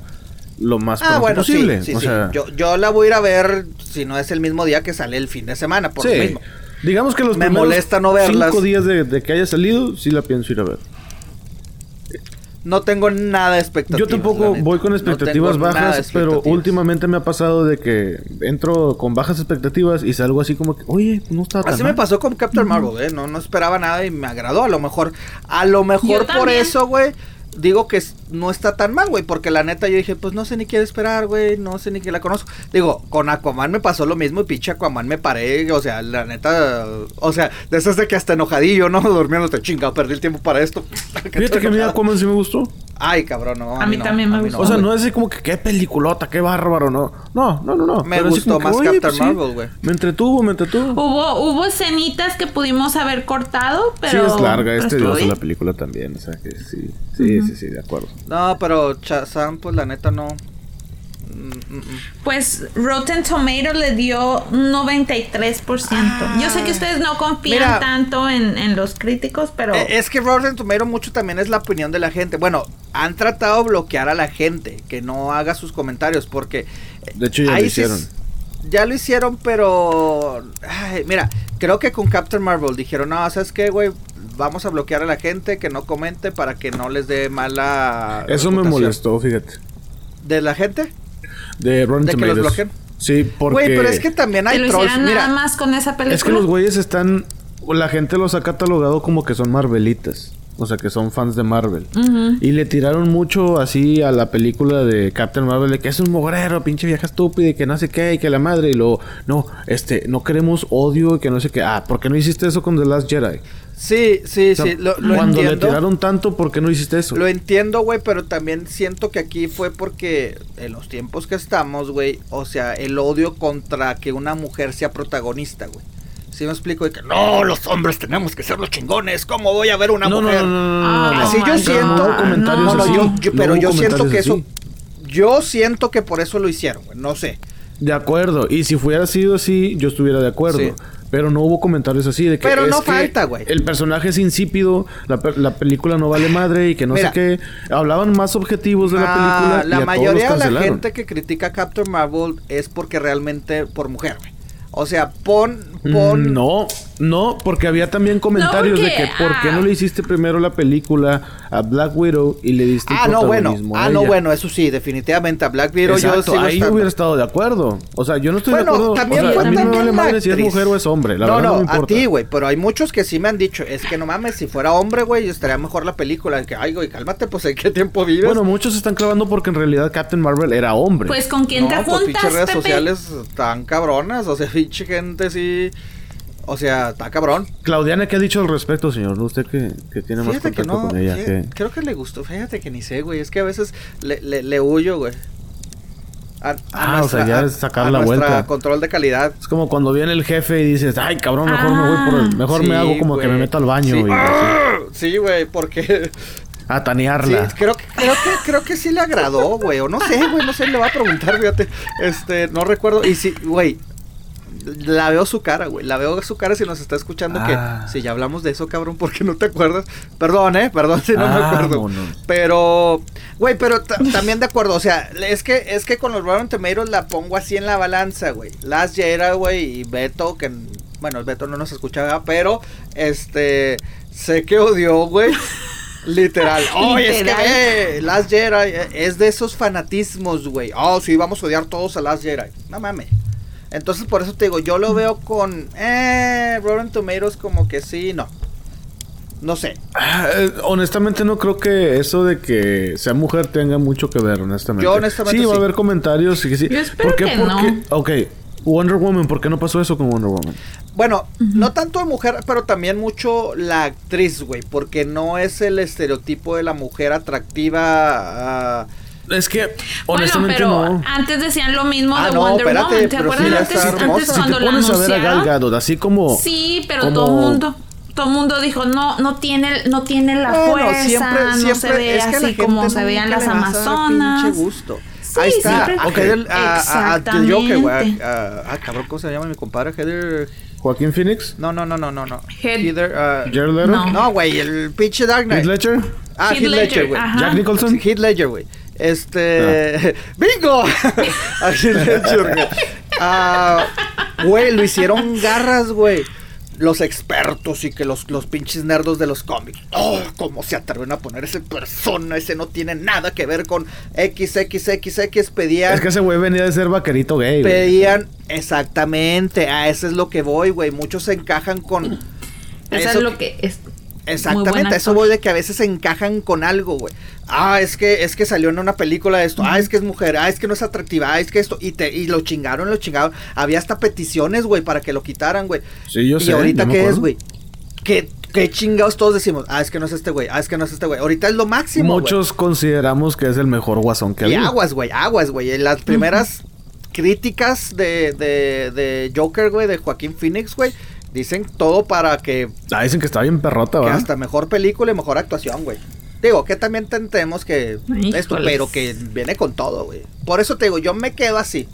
lo más Ah, pronto bueno, posible. sí, sí, o sí. sea, Yo, yo la voy a ir a ver si no es el mismo día que sale el fin de semana, por sí. lo mismo. Digamos que los Me primeros molesta no verlas. cinco días de, de que haya salido, sí la pienso ir a ver. No tengo nada de expectativas. Yo tampoco voy con expectativas bajas, pero últimamente me ha pasado de que entro con bajas expectativas y salgo así como que, oye, no estaba tan Así me mal". pasó con Captain Marvel, ¿eh? No, no esperaba nada y me agradó. A lo mejor, a lo Yo mejor por también. eso, güey, digo que no está tan mal, güey. Porque la neta yo dije, pues no sé ni qué esperar, güey. No sé ni qué la conozco. Digo, con Aquaman me pasó lo mismo y pinche Aquaman me paré. O sea, la neta, o sea, de esas de que hasta enojadillo, ¿no? Durmiéndote chingado, perdí el tiempo para esto. Fíjate que a mí Aquaman sí me gustó. Ay, cabrón, no. A mí no, también me gustó. o sea, no es así como que qué peliculota, qué bárbaro, no. No, no, no, no. Me Pero gustó que, más Captain pues Marvel, güey. Me entretuvo, me entretuvo. Hubo, hubo escenitas que pudimos haber cortado, pero. sí, es larga, es tediosa la película también. O sea que sí, sí, sí, sí, de acuerdo. No, pero Shazam, pues la neta no. Mm, mm, mm. Pues Rotten Tomato le dio un 93%. Yo sé que ustedes no confían Mira. tanto en, en los críticos, pero. Eh, Es que Rotten Tomato mucho también es la opinión de la gente. Bueno, han tratado de bloquear a la gente que no haga sus comentarios porque De hecho, ya lo hicieron. Ya lo hicieron, pero ay, mira, creo que con Captain Marvel dijeron, "No, ¿sabes qué, güey? Vamos a bloquear a la gente que no comente para que no les dé mala Eso me reputación". molestó, fíjate. ¿De la gente? De Rotten ¿De que los bloqueen? Sí, porque... Güey, pero es que también que hay trolls. Mira, nada más con esa película. Es que los güeyes están... La gente los ha catalogado como que son Marvelitas. O sea, que son fans de Marvel. Y le tiraron mucho así a la película de Captain Marvel de que es un mugrero, pinche vieja estúpida y que no sé qué y que la madre. Y luego, no, este, no queremos odio y que no sé qué. Ah, ¿por qué no hiciste eso con The Last Jedi? sí, sí, O sea, sí, lo, lo cuando le tiraron tanto, ¿por qué no hiciste eso? Lo entiendo, güey, pero también siento que aquí fue porque en los tiempos que estamos, güey, o sea, el odio contra que una mujer sea protagonista, güey. ¿Sí me explico? De que no, los hombres tenemos que ser los chingones. ¿Cómo voy a ver una no, mujer? no, no, no, no, no. Así yo siento. Comentarios No, no, así. yo, yo- No pero yo siento que eso. Yo siento que por eso lo hicieron, güey. No sé. De acuerdo. Y si fuera sido así, yo estuviera de acuerdo. Sí. Pero no hubo comentarios así de que. Pero es no que falta, güey. El personaje es insípido, la, pe- la película no vale madre y que no Mira. sé qué. Hablaban más objetivos de la Ah, película. y la a todos mayoría los de la gente que critica a Captain Marvel es porque realmente por mujer, güey. O sea, pon, pon. No. No, porque había también comentarios de que por qué no ah. le hiciste primero la película a Black Widow y le diste Ah, no, bueno. Ah, no, bueno, eso sí, definitivamente a Black Widow Exacto, yo sí ahí yo hubiera estado de acuerdo. O sea, yo no estoy bueno, de acuerdo. También o sea, fue a mí también me vale madre si es mujer o es hombre. La no, verdad no, no, me importa. a ti, güey, pero hay muchos que sí me han dicho, es que no mames, si fuera hombre, güey, estaría mejor la película. Que, ay, güey, cálmate, pues, ¿en qué tiempo vives? Bueno, muchos se están clavando porque en realidad Captain Marvel era hombre. Pues con quién no, te pues juntas, pinches redes Pepe? sociales tan cabronas, o sea, pinche gente sí... O sea, está cabrón. Claudiana, ¿qué ha dicho al respecto, señor? Usted que, que tiene más Fíjate que contacto no, con ella. fíjate- que- creo que le gustó, fíjate que ni sé, güey, es que a veces le, le, le huyo, güey. A, a Ah, o sea, ya es sacar a la vuelta. control de calidad. Es como cuando viene el jefe y dices, ay, cabrón, mejor me voy por el... Mejor Sí, me hago como que me güey. meto al baño Sí. y así. ¡Ah! Sí, güey, porque a sí, tanearla. creo que creo que creo que sí le agradó, güey, o no sé, güey, no sé, le va a preguntar, fíjate. Este, no recuerdo y sí, güey, la veo su cara, güey. La veo su cara si nos está escuchando Ah. que si ya hablamos de eso, cabrón, ¿por qué no te acuerdas? Perdón, eh, perdón si no me acuerdo. Vámonos. Pero, güey, pero ta- también de acuerdo, o sea, es que es que con los Rotten Tomatoes la pongo así en la balanza, güey. Last Jedi, güey, y Beto que bueno, Beto no nos escuchaba, pero este sé que odió, güey. Literal. Oye, es que eh, Last Jedi eh, es de esos fanatismos, güey. Oh, sí, vamos a odiar todos a Last Jedi. No mames. Entonces, por eso te digo, yo lo veo con eh, Rotten Tomatoes como que sí, no. No sé. Ah, eh, honestamente no creo que eso de que sea mujer tenga mucho que ver, honestamente. Yo honestamente sí. va a sí. haber comentarios y que sí. Yo espero ¿Por qué? que Porque- no. Ok, Wonder Woman, ¿por qué no pasó eso con Wonder Woman? Bueno, no tanto de mujer, pero también mucho la actriz, güey, porque no es el estereotipo de la mujer atractiva. ah, Es que, Bueno, honestamente pero no. antes decían lo mismo Ah, de no, Wonder espérate, Woman. ¿Te sí, acuerdas antes, antes hermosa. si cuando te la pones a ver a Gal anunciaron? Gadot, así como... Sí, pero como- todo el mundo, todo el mundo dijo no, no tiene, no tiene la bueno, fuerza, siempre, no siempre se ve así como se veían las amazonas. pinche gusto. Sí, Ahí está. siempre- A Heather- a- a- güey. a- Ah, cabrón, ¿cómo se llama mi compadre? Heather. Joaquín Phoenix, No, no, no, no, no. no. Heather. ah, Jared Leto, No. no, güey, el pinche Dark Knight. Heath Ledger, Ah, Heath Ledger, güey. Jack Nicholson. Heath Ledger, güey. Este. ¡Bingo! A Heath Ledger, güey. Ah, Güey, lo hicieron garras, güey. Los expertos y que los, los pinches nerdos de los cómics. Oh, cómo se atreven a poner ese persona. Ese no tiene nada que ver con XXXX. Pedían. Es que ese güey venía de ser vaquerito gay, güey. Pedían. Exactamente. A eso es lo que voy, güey. Muchos se encajan con. Eso, eso es lo que es. Exactamente, a eso voy de que a veces se encajan con algo, güey. Ah, es que es que salió en una película de esto. Ah, es que es mujer. Ah, es que no es atractiva. Ah, es que esto y te y lo chingaron, lo chingaron. Había hasta peticiones, güey, para que lo quitaran, güey. Sí, yo y sé, ahorita yo me qué es, güey? ¿Qué, qué chingados todos decimos? Ah, es que no es este güey. Ah, es que no es este güey. Ahorita es lo máximo, güey. Muchos consideramos que es el mejor guasón que ha Y aguas, güey, aguas, güey. En las primeras críticas de, de, de Joker, güey, de Joaquín Phoenix, güey, dicen todo para que Ah, dicen que está bien perrota, que ¿verdad? hasta mejor película y mejor actuación, güey. Digo, que también tentemos que Híjoles. esto, pero que viene con todo, güey. Por eso te digo, yo me quedo así.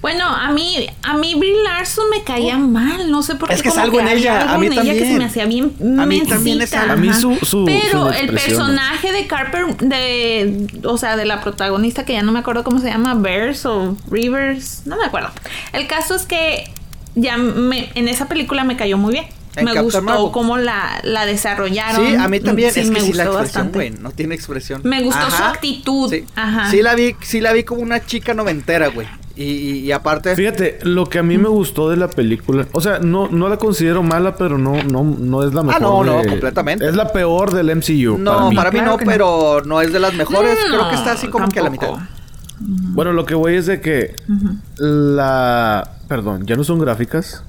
Bueno, a mí, a mí Brie Larson me caía mal, no sé por qué. Es que es algo en ella, algo a mí en ella que también. se me hacía bien A mí también es algo. A mí su- su- Pero el personaje de Carper, de, o sea, de la protagonista que ya no me acuerdo cómo se llama, Bears o Rivers, no me acuerdo. El caso es que ya me, en esa película me cayó muy bien. En me Captain gustó Marvel. cómo la, la desarrollaron. Sí, a mí también. Sí, es que me sí, la gustó expresión, bastante. güey, no tiene expresión. Me gustó su actitud. Sí. Ajá. Sí la vi, sí la vi como una chica noventera, güey. Y, y, y aparte. Fíjate, lo que a mí me gustó de la película, o sea, no, no la considero mala, pero no, no, no es la mejor. Ah, no, no, completamente. Es la peor del MCU. no, para mí, no, pero no es de las mejores. No, Creo que está así como que a la mitad. Bueno, lo que voy es de que la... Perdón, ya no son gráficas.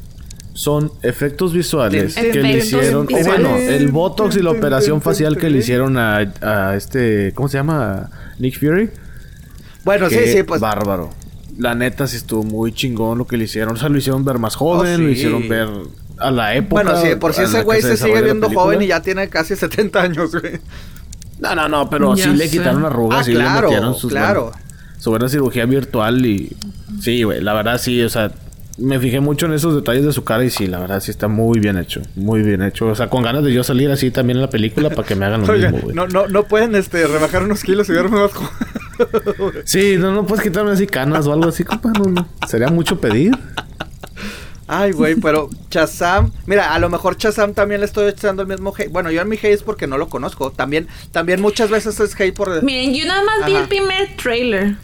Son efectos visuales Efectos que le hicieron... O bueno, el Botox y la operación facial que le hicieron a, a este... ¿Cómo se llama? Nick Fury. Bueno, sí, Qué sí, pues. Bárbaro. La neta sí estuvo muy chingón lo que le hicieron. O sea, lo hicieron ver más joven, Oh, sí. lo hicieron ver a la época. Bueno, sí, por si ese güey se, sigue viendo joven y ya tiene casi 70 años, güey. No, no, no, pero Ya sí le quitaron arrugas Ah, y claro, le metieron sus claro. Su buena cirugía virtual y sí, güey, la verdad sí, o sea, me fijé mucho en esos detalles de su cara y sí, la verdad sí está muy bien hecho, muy bien hecho, o sea, con ganas de yo salir así también en la película para que me hagan lo Oiga, mismo, güey. no, no, no pueden este, rebajar unos kilos y verme más. Sí, no, no puedes quitarme así canas o algo así, compa, no, no. Sería mucho pedir. Ay, güey, pero Chazam, mira, a lo mejor Chazam también le estoy echando el mismo hate. Bueno, yo en mi hate es porque no lo conozco. También, también muchas veces es hate por. Miren, yo nada más vi Ajá. el primer trailer.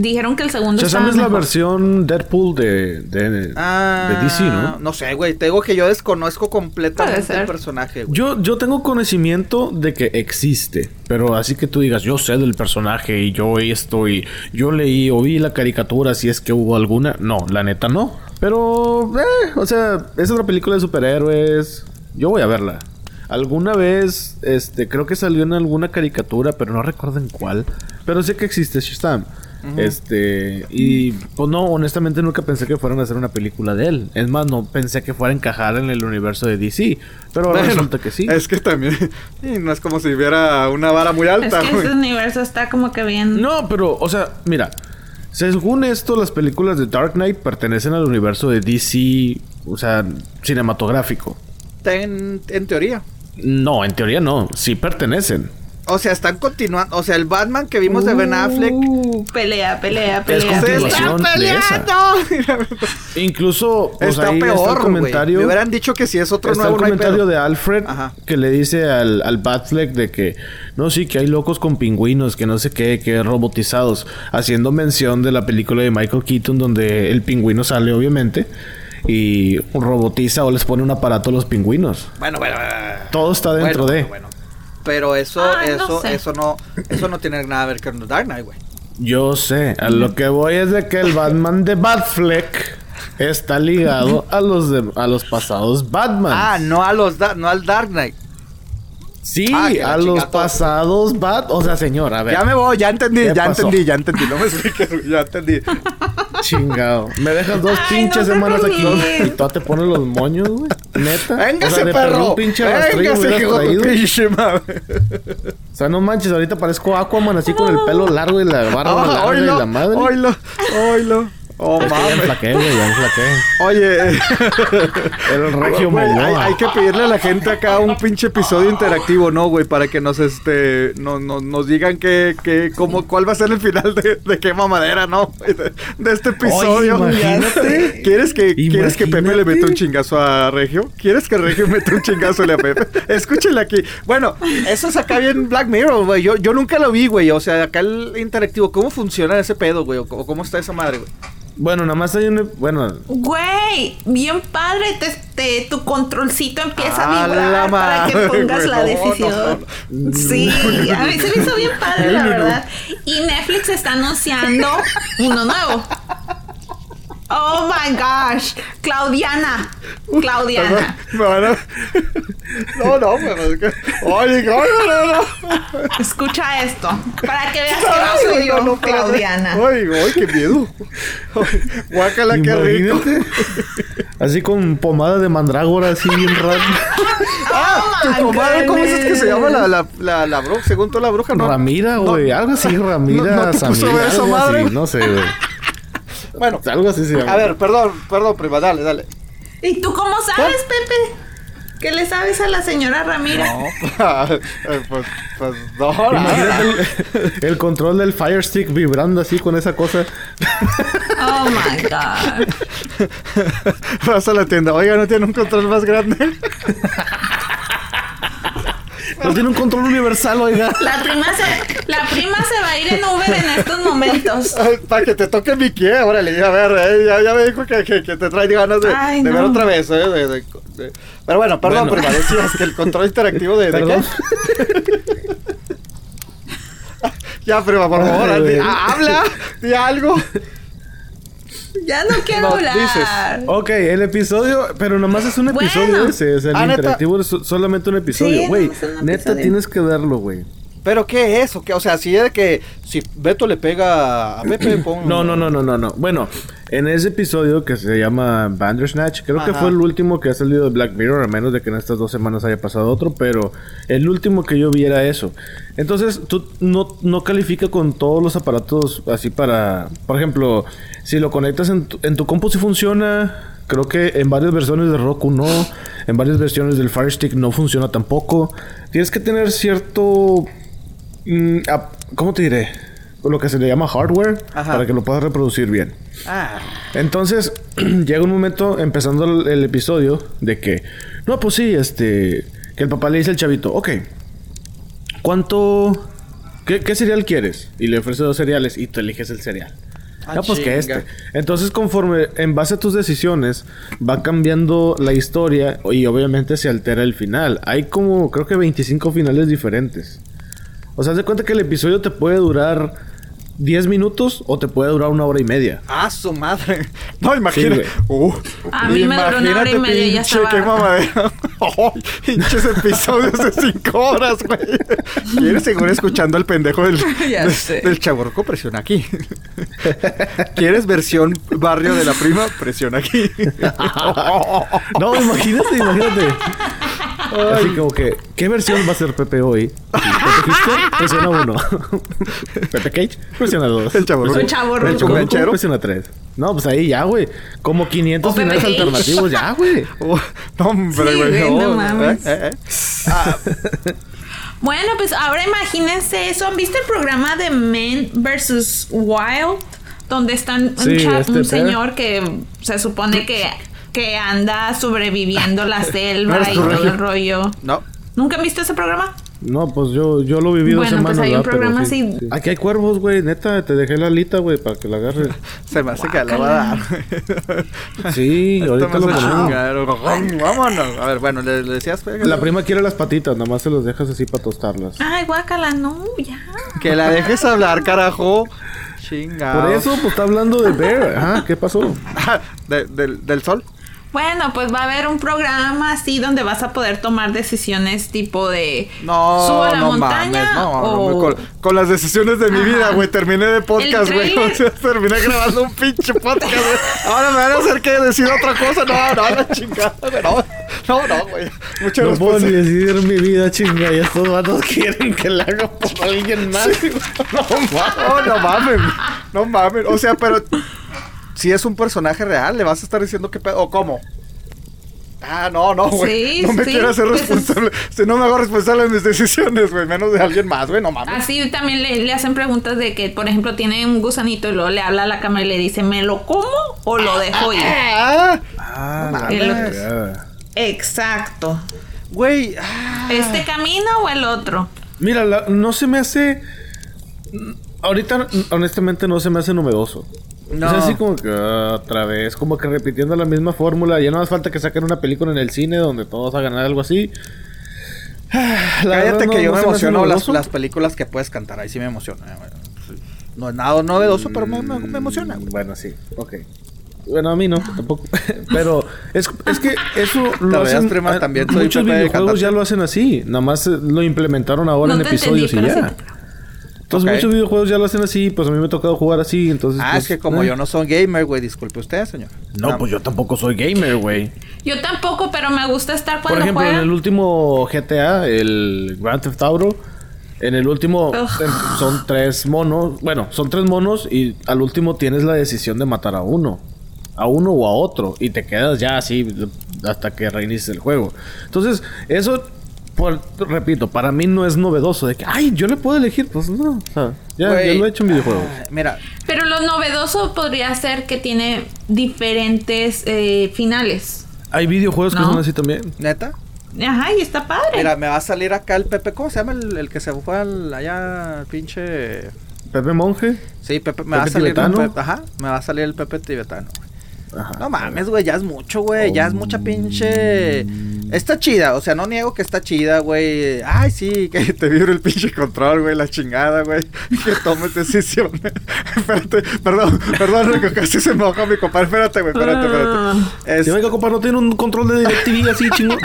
Dijeron que el segundo Shazam es la mejor. versión Deadpool de, de, Ah, de DC, ¿no? No sé, güey. Te digo que yo desconozco completamente el personaje, güey. Yo, yo tengo conocimiento de que existe, pero así que tú digas, yo sé del personaje y yo esto y yo leí o vi la caricatura si es que hubo alguna. No, la neta no. Pero, eh, o sea, es otra película de superhéroes. Yo voy a verla. Alguna vez, este, creo que salió en alguna caricatura, pero no recuerdo en cuál. Pero sé que existe Shazam. Este, y pues no, honestamente nunca pensé que fueran a hacer una película de él. Es más, no pensé que fuera a encajar en el universo de DC. Pero ahora Bueno, resulta que sí. Es que también. y no es como si hubiera una vara muy Es alta, que güey. ese universo está como que bien. No, pero, o sea, mira. Según esto, las películas de Dark Knight pertenecen al universo de DC, o sea, cinematográfico. En, en teoría. No, en teoría no. Sí pertenecen. O sea, están continuando. O sea, el Batman que vimos de Ben Affleck. Uh, pelea, pelea, Es pelea. ¡Se continuación. están de esa. peleando! Incluso, pues está ahí está el peor, comentario. Me hubieran dicho que si es otro Está el nuevo, hay comentario de Alfred Ajá. que le dice al, al Batfleck de que no, sí, que hay locos con pingüinos, que no sé qué, que robotizados, haciendo mención de la película de Michael Keaton donde el pingüino sale, obviamente, y robotiza o les pone un aparato a los pingüinos. Bueno, bueno, bueno. Todo está dentro Bueno, de. bueno, bueno. Pero eso, no eso, sé. eso no, eso no tiene nada que ver con Dark Knight, güey. Yo sé, a lo que voy es de que el Batman de Batfleck está ligado a los de, a los pasados Batman. Ah, no a los, da- no al Dark Knight. Sí, ah, a los pasados Bat, o sea, señor, a ver. Ya me voy, ya entendí, ¿Qué ya pasó? entendí, ya entendí. No me expliques, ya entendí. Chingado. Me dejas dos Ay, pinches no semanas aquí y tú te pones los moños, güey. Neta. ¡Véngase, o sea, de perro! pinche rastrillo ¡Véngase, hijo de pinche madre! O sea, no manches, ahorita parezco Aquaman así con el pelo largo y la barba Ah, larga y oílo, la madre. oílo, oílo. Oh, Es que ya mames. enflaqué, güey, ya enflaqué. Oye, El regio güey, hay, Momoa. hay que pedirle a la gente acá un pinche episodio interactivo, ¿no, güey? Para que nos, este, no, no- nos digan que, que, cómo, cuál va a ser el final de, de qué mamadera, ¿no? De, de este episodio. imagínate. ¿Quieres que, ¿Quieres que Pepe le Imagínate. meta un chingazo a Regio? ¿Quieres que Regio meta un chingazo a Pepe? Escúchenle aquí. Bueno, eso es acá bien Black Mirror, güey. Yo, yo nunca lo vi, güey. O sea, acá el interactivo. ¿Cómo funciona ese pedo, güey? O cómo está esa madre, güey. Bueno, nada más hay un... Bueno, Güey, bien padre. Te, te- tu controlcito empieza A vibrar para que pongas la no, decisión. Sí, a mí se me hizo bien padre, la verdad. Y Netflix está anunciando uno nuevo. Oh my gosh, Claudiana. Claudiana. Me van a... No, no, pero es que... Oye, oye, no, no. Escucha esto. Para que veas que no soy yo, No, no. Claudiana. Ay, ay, qué miedo. Guácala, qué rico. imagínate. Así con pomada de mandrágora, así bien raro. Ah, Oh tu my comadre, ¿cómo es que se llama la, la, la, la bruja? Según tú, la bruja, ¿no? Ramira, güey. Algo así, Ramira. no te puso Samira, a ver esa algo madre. así, No sé, güey. Bueno, Algo así se llama. a ver, perdón, perdón, prima, dale, dale. ¿Y tú cómo sabes, Pepe? ¿Qué le sabes a la señora Ramira? No, eh, pues, pues, no. Imagínate el, el control del Fire Stick vibrando así con esa cosa. Oh my God. Vas a la tienda, oiga, ¿no tiene un control más grande? No tiene un control universal, oiga. La prima se, la prima se va a ir en Uber en estos momentos. Para que te toque mi pie, órale, a ver, eh, ya, ya me dijo que, que, que te trae ganas de, Ay, de ver otra vez, eh, de- de- de- Pero bueno, perdón, Bueno. prima, decías que el control interactivo de, ¿de Perdón. qué? Ya, prima, por favor, Ay, di- güey. ah, habla, di algo. Ya no quiero No, hablar. dices. Ok, el episodio, pero nomás es un Bueno. episodio ese. O sea, el Ah, ¿neta? interactivo es so- solamente un episodio. Güey, neta episodio. tienes que verlo, güey. ¿Pero qué es? ¿O, qué? o sea, si es de que si Beto le pega a Pepe, pon... No, no, no, no, no, no. Bueno, en ese episodio que se llama Bandersnatch, creo que fue el último que ha salido de Black Mirror, a menos de que en estas dos semanas haya pasado otro, pero el último que yo vi era eso. Entonces, tú no, no califica con todos los aparatos así para... Por ejemplo, si lo conectas en tu, en tu compu si funciona... Creo que en varias versiones de Roku no. En varias versiones del Fire Stick no funciona tampoco. Tienes que tener cierto... mm, ¿Cómo te diré? lo que se le llama hardware Ajá. para que lo puedas reproducir bien. Ah, Entonces, llega un momento, empezando el, el episodio, de que, no, pues sí, este, que el papá le dice al chavito, ok, ¿cuánto, qué, qué cereal quieres? Y le ofrece dos cereales y tú eliges el cereal. Ah, Ah, pues que este. Entonces, conforme, en base a tus decisiones, va cambiando la historia y obviamente se altera el final. Hay como, creo que 25 finales diferentes. O sea, haz de cuenta que el episodio te puede durar 10 minutos o te puede durar una hora y media. ah, su madre. No, imagínate. Sí, Uh, A mí me duró una hora y imagínate, media y ya pinche, estaba Qué mamadera. Ay, Pinches episodios de 5 horas, güey. ¿Quieres seguir escuchando al pendejo del, de- del chaborco? Presiona aquí. ¿Quieres versión barrio de la prima? Presiona aquí. No, imagínate, imagínate. Así como que, ¿qué versión va a ser Pepe hoy? Pepe Fisker, presiona 1. Pepe Cage, 2. El chavorruco. El chavorruco. El chunganchero. presiona 3. No, pues ahí ya, güey. Como 500 O Pepe finales alternativos ya, güey. Oh, no, hombre, güey. no no, mames. eh, eh, eh. Bueno, pues ahora imagínense eso. ¿Han visto el programa de Men vs. Wild? Donde están un, Sí, cha- este un señor que se supone que, que anda sobreviviendo la selva eres y todo el rollo. No. ¿Nunca han visto ese programa? No, pues yo, yo lo viví dos Bueno, pues semanas. hay un programa sí, así. sí. Aquí hay cuervos, güey. Neta, te dejé la alita, güey, para que la agarres. Se me hace que la va a dar. Sí, Esto ahorita lo ponemos. Vámonos. A ver, bueno, le, le decías La prima quiere las patitas, nada más se las dejas así para tostarlas. Ay, guácala, no, ya. que la dejes hablar, carajo. Chingado. Por eso, pues está hablando de Bear. Ajá, ¿qué pasó? De- del, del sol. Bueno, pues va a haber un programa así donde vas a poder tomar decisiones tipo de No, subo a la no montaña mames, no, o con, con las decisiones de mi Ajá. vida, güey, terminé de podcast, güey. O sea, terminé grabando un pinche podcast, güey. Ahora me van a hacer que decir otra cosa. No, no, la chingada. No, no, no, güey. Mucha No puedo ni decidir mi vida, chinga. Y estos vatos quieren que la haga por alguien más. No mames. No, no mames. No mames. O sea, pero si es un personaje real, le vas a estar diciendo qué pedo. ¿O cómo? Ah, no, no, güey. Sí, no me sí, quiero hacer pues es- responsable. Si no me hago responsable de mis decisiones, güey. Menos de alguien más, güey. No mames. Así también le, le hacen preguntas de que, por ejemplo, tiene un gusanito y luego le habla a la cámara y le dice, ¿me lo como o lo dejo ir? Ah, Ah, No mames. Exacto. güey. ah. ¿Este camino o el otro? Mira, la- no se me hace. Ahorita, honestamente, no se me hace novedoso. No. Es así como que ah, otra vez, como que repitiendo la misma fórmula. Ya no hace falta que saquen una película en el cine donde todos hagan algo así. La Cállate verdad, no- que yo no me emociono las, las películas que puedes cantar. Ahí sí me emociona. eh. No es nada novedoso, pero me, me- me emociona, güey. Bueno, sí, ok. Bueno, a mí no, tampoco. Pero es, es que eso lo hacen. prima, ah, también soy muchos videojuegos ya lo hacen así. Nada más lo implementaron ahora No en entendí, episodios y ya. Entonces muchos videojuegos ya lo hacen así. Pues a mí me ha tocado jugar así. Entonces. Ah, pues, es que como eh. yo no soy gamer, güey. Disculpe usted, señor. No, pues yo tampoco soy gamer, güey. Yo tampoco, pero me gusta estar Por cuando ejemplo, en el último GTA, el Grand Theft Auto, en el último Ugh. em, son tres monos. Bueno, son tres monos y al último tienes la decisión de matar a uno. A uno o a otro. Y te quedas ya así hasta que reinicies el juego. Entonces, eso, por- repito, para mí no es novedoso. De que, ay, yo le puedo elegir. Pues no. o sea, ya, ya lo he hecho en videojuegos. ah, Mira, Pero lo novedoso podría ser que tiene diferentes eh, finales. Hay videojuegos que son así también. neta. Ajá, y está padre. Mira, me va a salir acá el Pepe. ¿Cómo se llama el, el que se fue al, allá, al pinche. Pepe Monje. Sí, Pepe, me va a ¿Pepe salir. tibetano? un Pepe- ajá, me va a salir el Pepe tibetano. güey. Ajá. No mames, güey, ya es mucho, güey. Ya es mucha pinche. Está chida, o sea, no niego que está chida, güey. Ay, sí, que te vibre el pinche control, güey, la chingada, güey. Que tomes decisiones. espérate, perdón, perdón, Rico, casi se me moja mi compadre. Espérate, güey, espérate, Ah. espérate. Es- Si venga, compa, no tiene un control de DirecTV así, chingón.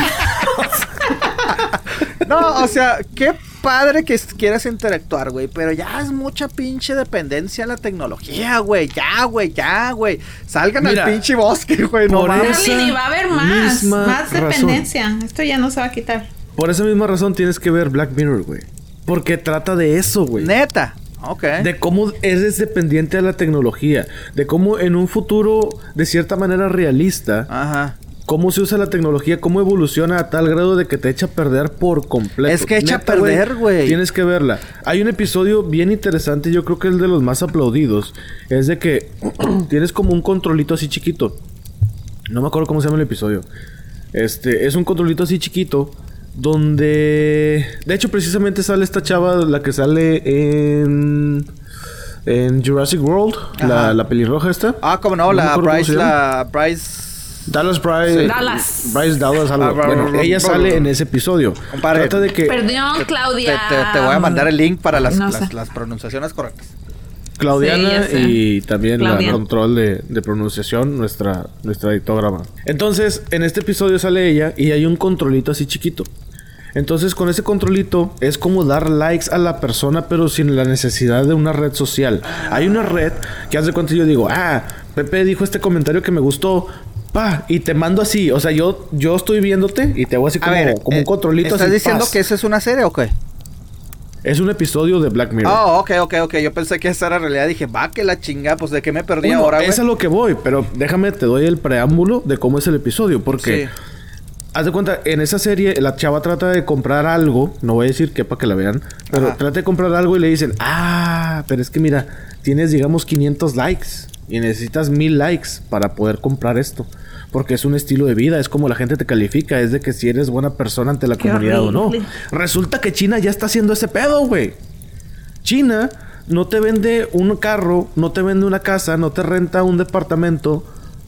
No, o sea, qué padre que quieras interactuar, güey. Pero ya es mucha pinche dependencia a la tecnología, güey. Ya, güey, ya, güey. Salgan Mira, al pinche bosque, güey. No mames. ni va a haber más, misma más razón. dependencia. Esto ya no se va a quitar. Por esa misma razón tienes que ver Black Mirror, güey. Porque trata de eso, güey. Neta. Ok. De cómo eres dependiente de la tecnología. De cómo en un futuro, de cierta manera realista, Ajá. Cómo se usa la tecnología, cómo evoluciona a tal grado de que te echa a perder por completo. Es que echa a perder, güey. Tienes que verla. Hay un episodio bien interesante, yo creo que es de los más aplaudidos. Es de que tienes como un controlito así chiquito. No me acuerdo cómo se llama el episodio. Este, es un controlito así chiquito. Donde. De hecho, precisamente sale esta chava, la que sale en. En Jurassic World, la, la, pelirroja esta. Ah, como no, la Bryce, la Bryce. Dallas Bryce. Dallas. Bryce Dallas, algo. Ah, bueno, ella sale en ese episodio. Trata de que. Perdón, Claudia. Te, voy a mandar el link para las, las, pronunciaciones correctas. Claudiana y también la control de, de, pronunciación, nuestra, nuestra dictógrama. Entonces, en este episodio sale ella y hay un controlito así chiquito. Entonces con ese controlito es como dar likes a la persona pero sin la necesidad de una red social. Hay una red que hace cuenta yo digo, ah, Pepe dijo este comentario que me gustó, pa, y te mando así. O sea, yo, yo estoy viéndote y te hago así como, como un eh, controlito. ¿Estás diciendo que esa es una serie o qué? Es un episodio de Black Mirror. Oh, ok, ok, ok. Yo pensé que esa era realidad. Dije, va, que la chinga, pues de qué me perdí ahora, Es a lo que voy, pero déjame, te doy el preámbulo de cómo es el episodio. Porque Haz de cuenta, en esa serie la chava trata de comprar algo, no voy a decir qué para que la vean, pero trata de comprar algo y le dicen, ah, pero es que mira, tienes digamos 500 likes y necesitas 1000 likes para poder comprar esto. Porque es un estilo de vida, es como la gente te califica, es de que si eres buena persona ante la comunidad o no. Resulta que China ya está haciendo ese pedo, güey. China no te vende un carro, no te vende una casa, no te renta un departamento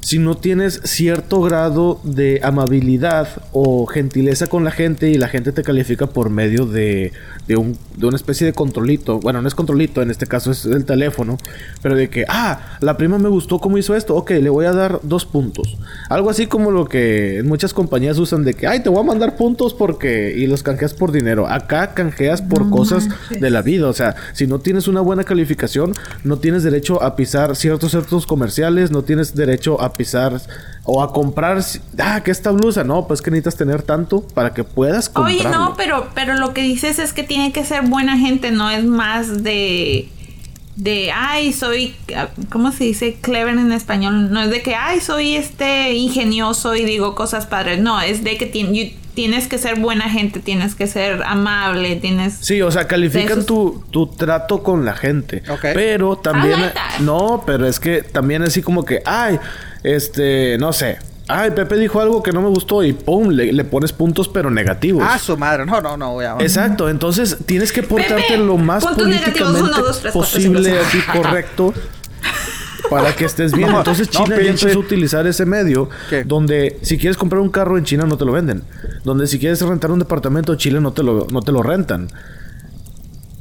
si no tienes cierto grado de amabilidad o gentileza con la gente y la gente te califica por medio de, de, un, de una especie de controlito. Bueno, no es controlito, en este caso es el teléfono. Pero de que, ah, la prima me gustó cómo hizo esto. Ok, le voy a dar dos puntos. Algo así como lo que muchas compañías usan de que, ay, te voy a mandar puntos porque... Y los canjeas por dinero. Acá canjeas por cosas de la vida. O sea, si no tienes una buena calificación, no tienes derecho a pisar ciertos ciertos comerciales, no tienes derecho a pisar o a comprar, ah, que esta blusa, no, pues que necesitas tener tanto para que puedas comprar. Oye, no, pero, pero lo que dices es que tiene que ser buena gente, no es más de, de, ay, soy, ¿cómo se dice clever en español? No es de que, ay, soy este ingenioso y digo cosas padres, no, es de que tienes que ser buena gente, tienes que ser amable, tienes... Sí, o sea, califican tu, tu, trato con la gente. Pero también... No, pero es que también así como que, ay, este, no sé. Ay, Pepe dijo algo que no me gustó y pum, le, pones puntos pero negativos. Ah, su madre. No, no, no, voy a... Exacto. Entonces, tienes que portarte lo más políticamente posible, así correcto. para que estés bien. Entonces China ya empezó a utilizar ese medio donde si quieres comprar un carro en China no te lo venden. Donde si quieres rentar un departamento en Chile no te lo, no te lo rentan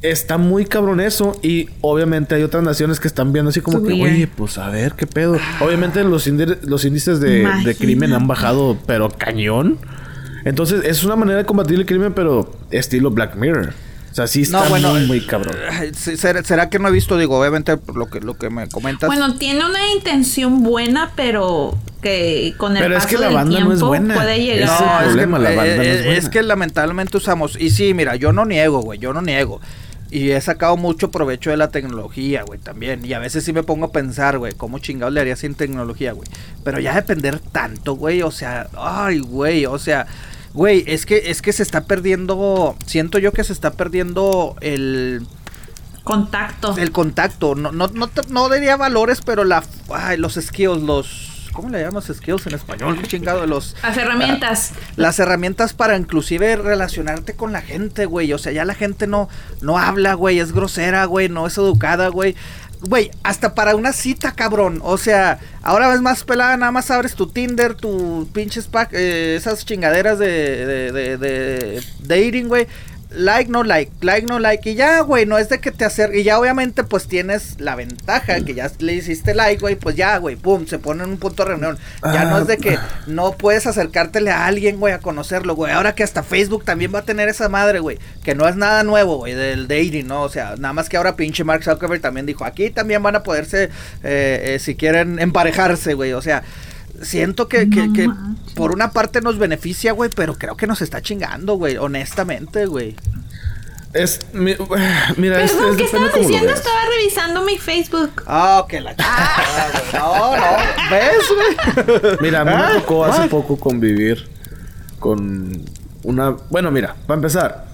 está muy cabrón eso. Y obviamente hay otras naciones que están viendo así como que, oye, pues a ver qué pedo. Obviamente los, los índices de, crimen han bajado, pero cañón. Entonces es una manera de combatir el crimen, pero estilo Black Mirror. O sea, sí está muy, muy cabrón. ¿será, que no he visto? Digo, obviamente, lo que, lo que me comentas. Bueno, tiene una intención buena, pero que con el pero es que la banda no es buena. puede llegar. No, es, que, la banda no es, eh, es que lamentablemente usamos. Y sí, mira, yo no niego, güey, yo no niego. Y he sacado mucho provecho de la tecnología, güey, también. Y a veces sí me pongo a pensar, güey, cómo chingados le haría sin tecnología, güey. Pero ya depender tanto, güey, o sea, ay, güey, o sea, güey, es que es que se está perdiendo, siento yo que se está perdiendo el contacto. El contacto, no no no, no diría valores, pero la ay, los skills, los ¿cómo le llamamos skills en español? chingado de los... Las herramientas. las herramientas para inclusive relacionarte con la gente, güey. O sea, ya la gente no, no habla, güey, es grosera, güey, no es educada, güey. Güey, hasta para una cita, cabrón. O sea, ahora ves más pelada, nada más abres tu Tinder, tu pinches pack, eh, esas chingaderas de, de, de, de dating, güey like, no like, like, no like, y ya, güey, no es de que te acerques, y ya obviamente pues tienes la ventaja que ya le hiciste like, güey, pues ya, güey, pum, se pone en un punto de reunión. Ya no es de que ah. no puedes acercártele a alguien, güey, a conocerlo, güey. Ahora que hasta Facebook también va a tener esa madre, güey, que no es nada nuevo, güey, del dating, ¿no? O sea, nada más que ahora pinche Mark Zuckerberg también dijo, aquí también van a poderse, eh, eh, si quieren, emparejarse, güey, o sea siento que, que, por una parte nos beneficia, güey, pero creo que nos está chingando, güey, honestamente, güey. Es, mi- mira, es, Perdón, es ¿qué depende estabas diciendo? Estaba revisando mi Facebook. Ah, que la chingada, güey. No, no. ¿Ves, güey? Mira, a mí Ah, me tocó hace ah. poco convivir con una... Bueno, mira, para empezar,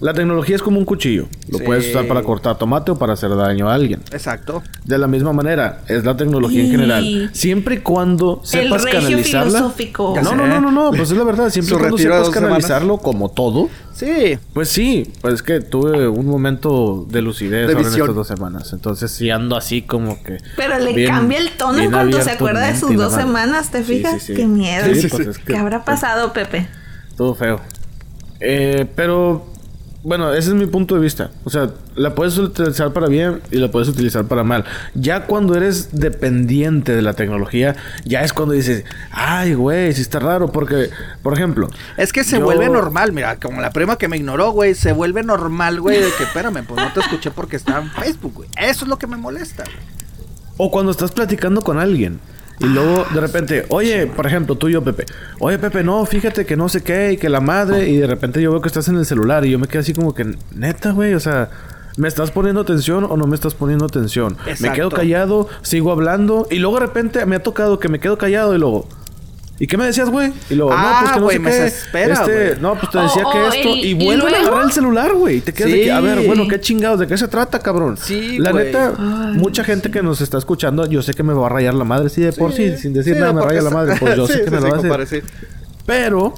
la tecnología es como un cuchillo. Lo Sí. puedes usar para cortar tomate o para hacer daño a alguien. Exacto. De la misma manera, es la tecnología en general. Siempre y cuando El sepas regio canalizarla. filosófico. No, no, no, no, no, pues es la verdad. Siempre y cuando sepas semanas. canalizarlo como todo. Sí. Pues sí, pues es que tuve un momento de lucidez De ahora en estas dos semanas. Entonces sí ando así como que. Pero le bien- cambia el tono en cuanto se acuerda de sus dos semanas, ¿te fijas? sí, sí. Qué miedo. Sí, Sí, pues sí. es que- ¿Qué habrá pasado, Pepe? Todo feo. Eh, pero, bueno, ese es mi punto de vista. O sea, la puedes utilizar para bien y la puedes utilizar para mal. Ya cuando eres dependiente de la tecnología, ya es cuando dices, ay, güey, sí está raro. Porque, por ejemplo, Es que se Yo- vuelve normal, mira, como la prima que me ignoró, güey, se vuelve normal, güey, de que espérame, pues no te escuché porque estaba en Facebook, güey. Eso es lo que me molesta, güey. O cuando estás platicando con alguien. Y luego de repente, oye, por ejemplo, tú y yo, Pepe. Oye, Pepe, no, fíjate que no sé qué y que la madre. Y de repente yo veo que estás en el celular y yo me quedo así como que, neta, güey, o sea, ¿me estás poniendo atención o no me estás poniendo atención? Me quedo callado, sigo hablando. Y luego de repente me ha tocado que me quedo callado y luego. ¿Y qué me decías, güey? Y luego, Ah, no, pues que no güey, sé me qué. desespera, este, güey. no, pues te decía que o esto. el- y ¿y vuelven a agarrar el celular, güey. Te quedas de que, a ver, Sí. bueno, qué chingados, ¿de qué se trata, cabrón? Sí, La neta, mucha gente que nos está escuchando, yo sé que me va a rayar la madre, sí, de por sí, sin decir Sí, nada me raya la madre, pues yo Sí, sé que sí, me lo sí, va a hacer. sí. Pero,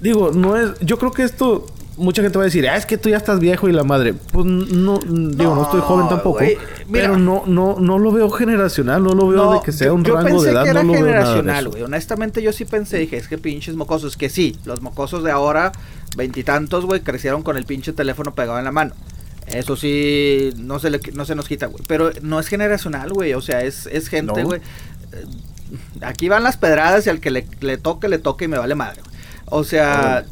digo, no es, yo creo que esto, mucha gente va a decir, ah, es que tú ya estás viejo y la madre. Pues no, digo, no estoy joven tampoco, mira. pero no, no, no lo veo generacional, no lo veo No, de que sea yo- un yo rango pensé de edad, que era no generacional, güey. Honestamente, yo sí pensé, dije, es que pinches mocosos. Que sí, los mocosos de ahora, veintitantos, güey, crecieron con el pinche teléfono pegado en la mano. Eso sí, no se, le, no se nos quita, güey. Pero no es generacional, güey. O sea, es, es gente, güey. Aquí van las pedradas y al que le, le toque, le toque y me vale madre, güey. O sea,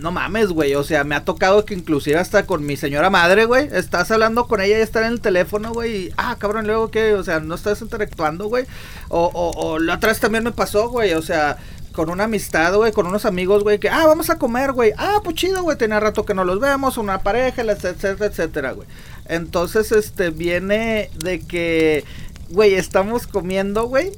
no mames, güey. O sea, me ha tocado que inclusive hasta con mi señora madre, güey. Estás hablando con ella y está en el teléfono, güey. Y, ah, cabrón, luego que, o sea, no estás interactuando, güey. O, o, o la otra vez también me pasó, güey. O sea, con una amistad, güey, con unos amigos, güey, que, ah, vamos a comer, güey. Ah, pues chido, güey, tenía rato que no los vemos, una pareja, etcétera, etcétera, güey. Entonces, este, viene de que, güey, estamos comiendo, güey.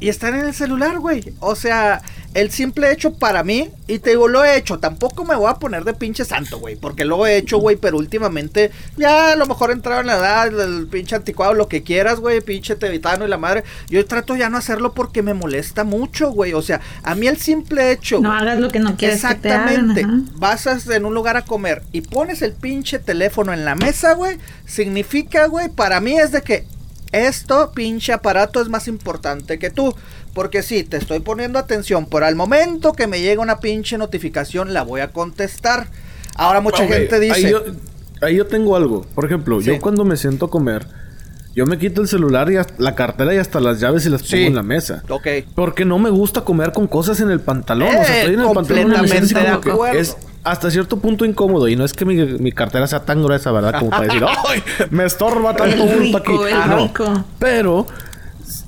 Y están en el celular, güey. O sea, el simple hecho para mí, y te digo, lo he hecho. Tampoco me voy a poner de pinche santo, güey. Porque lo he hecho, güey. Pero últimamente, ya a lo mejor entrado en la edad, el pinche anticuado, lo que quieras, güey. Pinche tebitano y la madre. Yo trato ya no hacerlo porque me molesta mucho, güey. O sea, a mí el simple hecho. No hagas lo que no quieres que te hagan. Exactamente. Vas a- en un lugar a comer y pones el pinche teléfono en la mesa, güey. Significa, güey, para mí es de que esto, pinche aparato, es más importante que tú. Porque sí, te estoy poniendo atención, pero al momento que me llega una pinche notificación, la voy a contestar. Ahora mucha gente dice... Ahí yo, ahí yo tengo algo. Por ejemplo, Sí. yo cuando me siento a comer, yo me quito el celular y hasta- la cartera y hasta las llaves y las pongo Sí. en la mesa. Ok. Porque no me gusta comer con cosas en el pantalón. o sea, estoy en el pantalón completamente de como que acuerdo. es hasta cierto punto incómodo. Y no es que mi, mi cartera sea tan gruesa, ¿verdad? Como para decir, ¡ay! Me estorba tanto rico, No. rico. Pero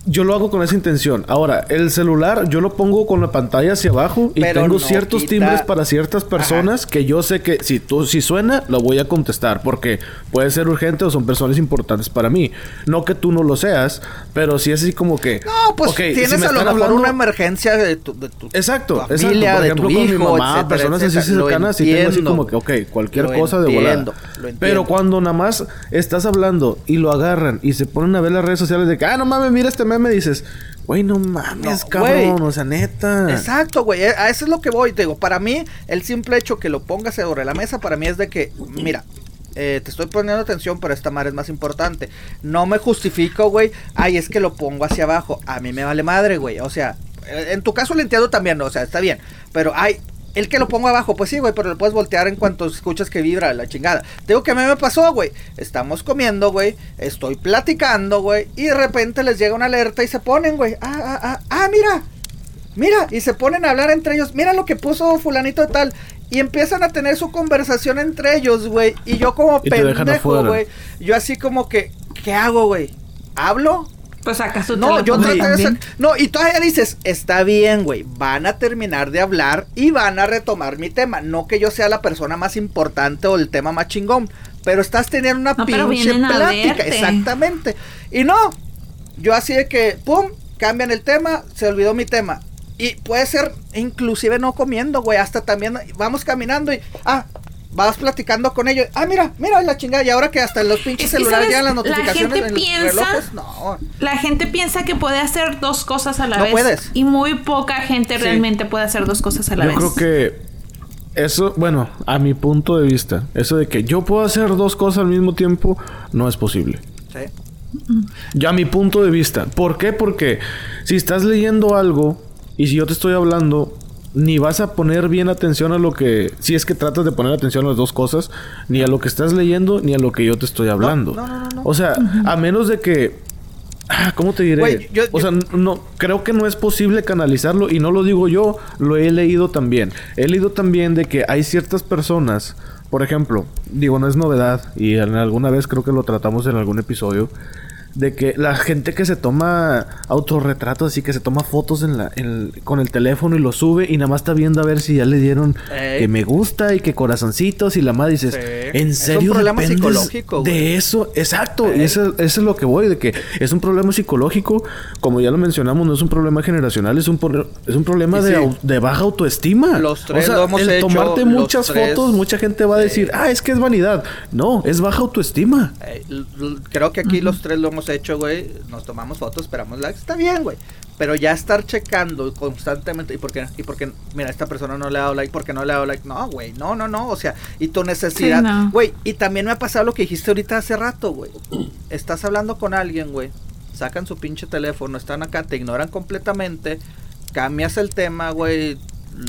yo lo hago con esa intención. Ahora, el celular yo lo pongo con la pantalla hacia abajo y Pero tengo no ciertos quita- timbres para ciertas personas que yo sé que si tú si suena lo voy a contestar porque puede ser urgente o son personas importantes para mí. No que tú no lo seas, pero sí es así como que No, pues ok, si tienes me a lo mejor hablando- una emergencia de tu, de tu Exacto, tu exacto. familia, Por de ejemplo, tu con mi hijo, mamá, etcétera, personas así etcétera. Lo cercanas, y tengo así como que, ok, cualquier Lo cosa de entiendo, volada. lo entiendo. Pero cuando nada más estás hablando y lo agarran y se ponen a ver las redes sociales de que, ah, no mames, mira este meme, dices, güey, no mames, No, cabrón, o sea, neta. Exacto, güey. eh, A eso es lo que voy. Te digo, para mí, el simple hecho que lo pongas sobre la mesa, para mí es de que, mira, eh, te estoy poniendo atención, pero esta madre es más importante. No me justifico, güey. Ay, es que lo pongo hacia abajo. A mí me vale madre, güey. O sea, eh, en tu caso lo entiendo también, o sea, está bien. Pero ay. El que lo pongo abajo, pues sí, güey, pero lo puedes voltear en cuanto escuchas que vibra la chingada. Te digo que a mí me pasó, güey. Estamos comiendo, güey. Estoy platicando, güey. Y de repente les llega una alerta y se ponen, güey. Ah, ah, ah, ah, mira. Mira, y se ponen a hablar entre ellos. Mira lo que puso fulanito de tal. Y empiezan a tener su conversación entre ellos, güey. Y yo como Y pendejo, güey. Yo así como que, ¿qué hago, güey? ¿Hablo? Pues sacas tu No, yo traté de sac- No, y todavía dices, está bien, güey. Van a terminar de hablar y van a retomar mi tema. No que yo sea la persona más importante o el tema más chingón. Pero estás teniendo una No, pinche plática. Exactamente. Y no, yo así de que, pum, cambian el tema, se olvidó mi tema. Y puede ser, inclusive no comiendo, güey. Hasta también vamos caminando y, ah, vas platicando con ellos. Ah, mira, mira la chingada. Y ahora que hasta en los pinches Es que, celulares ya las La notificaciones gente en los piensa- relojes. No. La gente piensa que puede hacer dos cosas a la No vez. puedes. Y muy poca gente Sí. realmente puede hacer dos cosas a la Yo vez. creo que eso, bueno, a mi punto de vista, eso de que yo puedo hacer dos cosas al mismo tiempo, no es posible. Sí. Ya a mi punto de vista. ¿Por qué? Porque si estás leyendo algo y si yo te estoy hablando, ni vas a poner bien atención a lo que... Si es que tratas de poner atención a las dos cosas, ni a lo que estás leyendo, ni a lo que yo te estoy hablando. no, no, no, no. O sea, a menos de que... Ah, ¿Cómo te diré? Yo- o sea, no, creo que no es posible canalizarlo y no lo digo yo, lo he leído también. He leído también de que hay ciertas personas, por ejemplo, digo, no es novedad y en alguna vez creo que lo tratamos en algún episodio, de que la gente que se toma autorretratos así que se toma fotos en la, en- con el teléfono y lo sube y nada más está viendo a ver si ya le dieron Ey. que me gusta y que corazoncitos y la madre dices, Sí. ¿en Es un serio problema dependes psicológico, güey. de eso? Exacto, y eso, eso es lo que voy, de que es un problema psicológico, como ya lo mencionamos, no es un problema generacional, es un, es un problema de, baja autoestima. Los tres o sea, lo hemos el hecho, tomarte muchas tres. fotos, mucha gente va a decir, ah, es que es vanidad. No, es baja autoestima. Creo que aquí los tres lo hemos hecho, güey. Nos tomamos fotos, esperamos likes. Está bien, güey. Pero ya estar checando constantemente. ¿Y por qué? ¿Y por qué? Mira, esta persona no le ha dado like. ¿Por qué no le ha dado like? No, güey. No, no, no. O sea, y tu necesidad. Sí, no. Güey, y también me ha pasado lo que dijiste ahorita hace rato, güey. Estás hablando con alguien, güey. Sacan su pinche teléfono, están acá, te ignoran completamente. Cambias el tema, güey.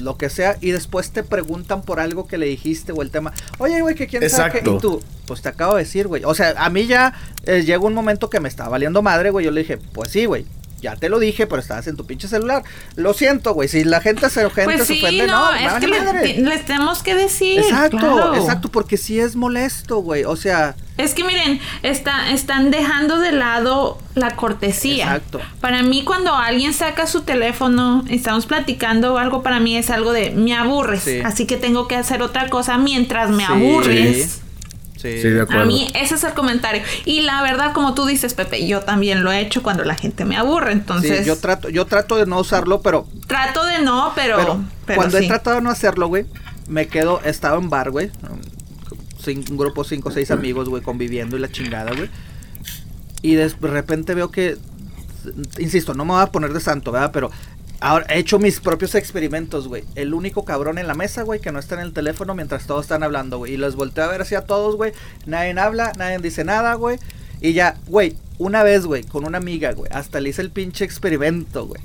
Lo que sea, y después te preguntan por algo que le dijiste o el tema. Oye, güey, que quién sabe qué. Y tú, pues te acabo de decir, güey. O sea, a mí ya eh, llegó un momento que me estaba valiendo madre, güey. Yo le dije, pues sí, güey. Ya te lo dije, pero estabas en tu pinche celular. Lo siento, güey. Si la gente se, gente Pues se sí, ofende, no, no, es que le- les tenemos que decir. Exacto, claro. exacto, porque sí es molesto, güey. O sea, Es que miren, está, están dejando de lado la cortesía. Exacto. Para mí, cuando alguien saca su teléfono, estamos platicando o algo, para mí es algo de me aburres. Sí. Así que tengo que hacer otra cosa mientras me Sí. aburres. Sí. Sí, de acuerdo. A mí ese es el comentario. Y la verdad, como tú dices, Pepe, yo también lo he hecho cuando la gente me aburre. Sí, Entonces, yo trato, yo trato de no usarlo, pero, trato de no, pero, pero, pero cuando sí. he tratado de no hacerlo, güey, me quedo, he estado en bar, güey. Un grupo, cinco o seis amigos, güey, conviviendo y la chingada, güey. Y de repente veo que, insisto, no me voy a poner de santo, ¿verdad? Pero ahora he hecho mis propios experimentos, güey. El único cabrón en la mesa, güey, que no está en el teléfono mientras todos están hablando, güey. Y los volteo a ver así a todos, güey. Nadie habla, nadie dice nada, güey. Y ya, güey, una vez, güey, con una amiga, güey. Hasta le hice el pinche experimento, güey.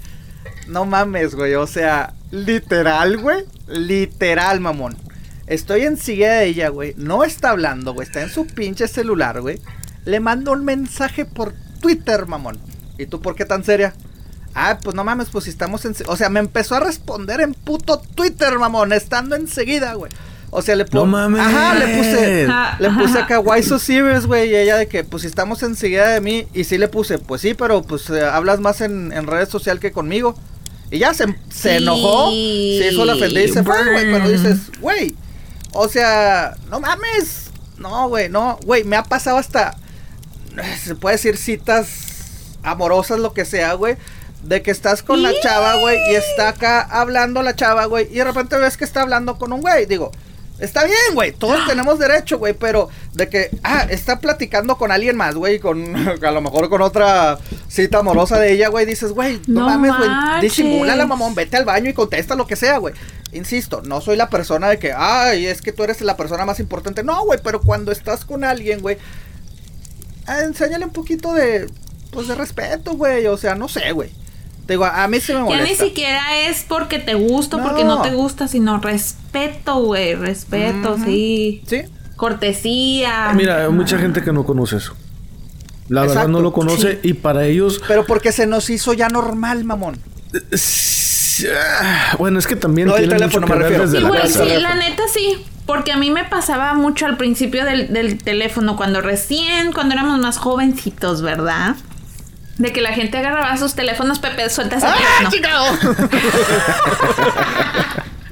No mames, güey. O sea, literal, güey. Literal, mamón. Estoy en silla de ella, güey. No está hablando, güey. Está en su pinche celular, güey. Le mando un mensaje por Twitter, mamón. ¿Y tú por qué tan seria? Ah, pues no mames, pues si estamos en... O sea, me empezó a responder en puto Twitter, mamón. Estando enseguida, güey. O sea, le puse... No mames. Ajá, le puse... Le puse acá, why so serious, güey? Y ella de que, pues si estamos enseguida de mí. Y sí le puse, pues sí, pero pues eh, hablas más en, en redes social que conmigo. Y ya se, se Sí. enojó, se hizo la ofendida y se fue, güey. Pero dices, güey, o sea, no mames. No, güey, no, güey, me ha pasado hasta, se puede decir citas amorosas, lo que sea, güey. De que estás con la chava, güey, y está acá hablando la chava, güey, y de repente ves que está hablando con un güey. Digo, está bien, güey, todos tenemos derecho, güey, pero de que, ah, está platicando con alguien más, güey, con, a lo mejor con otra cita amorosa de ella, güey, dices, güey, no, No mames, güey, manches. disimúlala, mamón, vete al baño y contesta lo que sea, güey. Insisto, no soy la persona de que, ay, es que tú eres la persona más importante. No, güey, pero cuando estás con alguien, güey, ah, enséñale un poquito de, pues, de respeto, güey. O sea, no sé, güey. Te digo, a mí se me Ya molesta. ni siquiera es porque te gusta o porque no No. te gusta, sino respeto, güey. Respeto, sí. Sí, Cortesía. Mira, hay mucha gente que no conoce eso. La verdad no lo conoce y para ellos... pero porque se nos hizo ya normal, mamón. Ah, Bueno, es que también No, el tiene teléfono mucho que me ver refiero. desde la Igual casa. sí, la neta sí. Porque a mí me pasaba mucho al principio del, del teléfono, cuando recién, cuando éramos más jovencitos, ¿verdad? De que la gente agarraba sus teléfonos, Pepe, suelta ese ¡Ah, teléfono.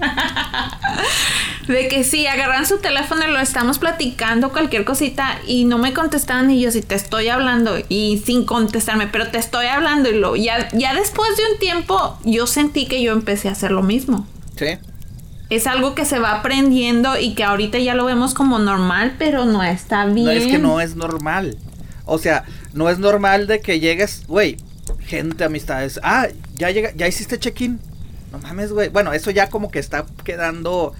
De que sí, agarran su teléfono y lo estamos platicando, cualquier cosita, y no me contestaban, y yo sí te estoy hablando, y sin contestarme, pero te estoy hablando, y lo, ya, ya después de un tiempo, yo sentí que yo empecé a hacer lo mismo. Sí. Es algo que se va aprendiendo y que ahorita ya lo vemos como normal, pero no está bien. No, es que no es normal. O sea, no es normal de que llegues, güey, gente, amistades. Ah, ya llega, ya hiciste check-in. No mames, güey. Bueno, eso ya como que está quedando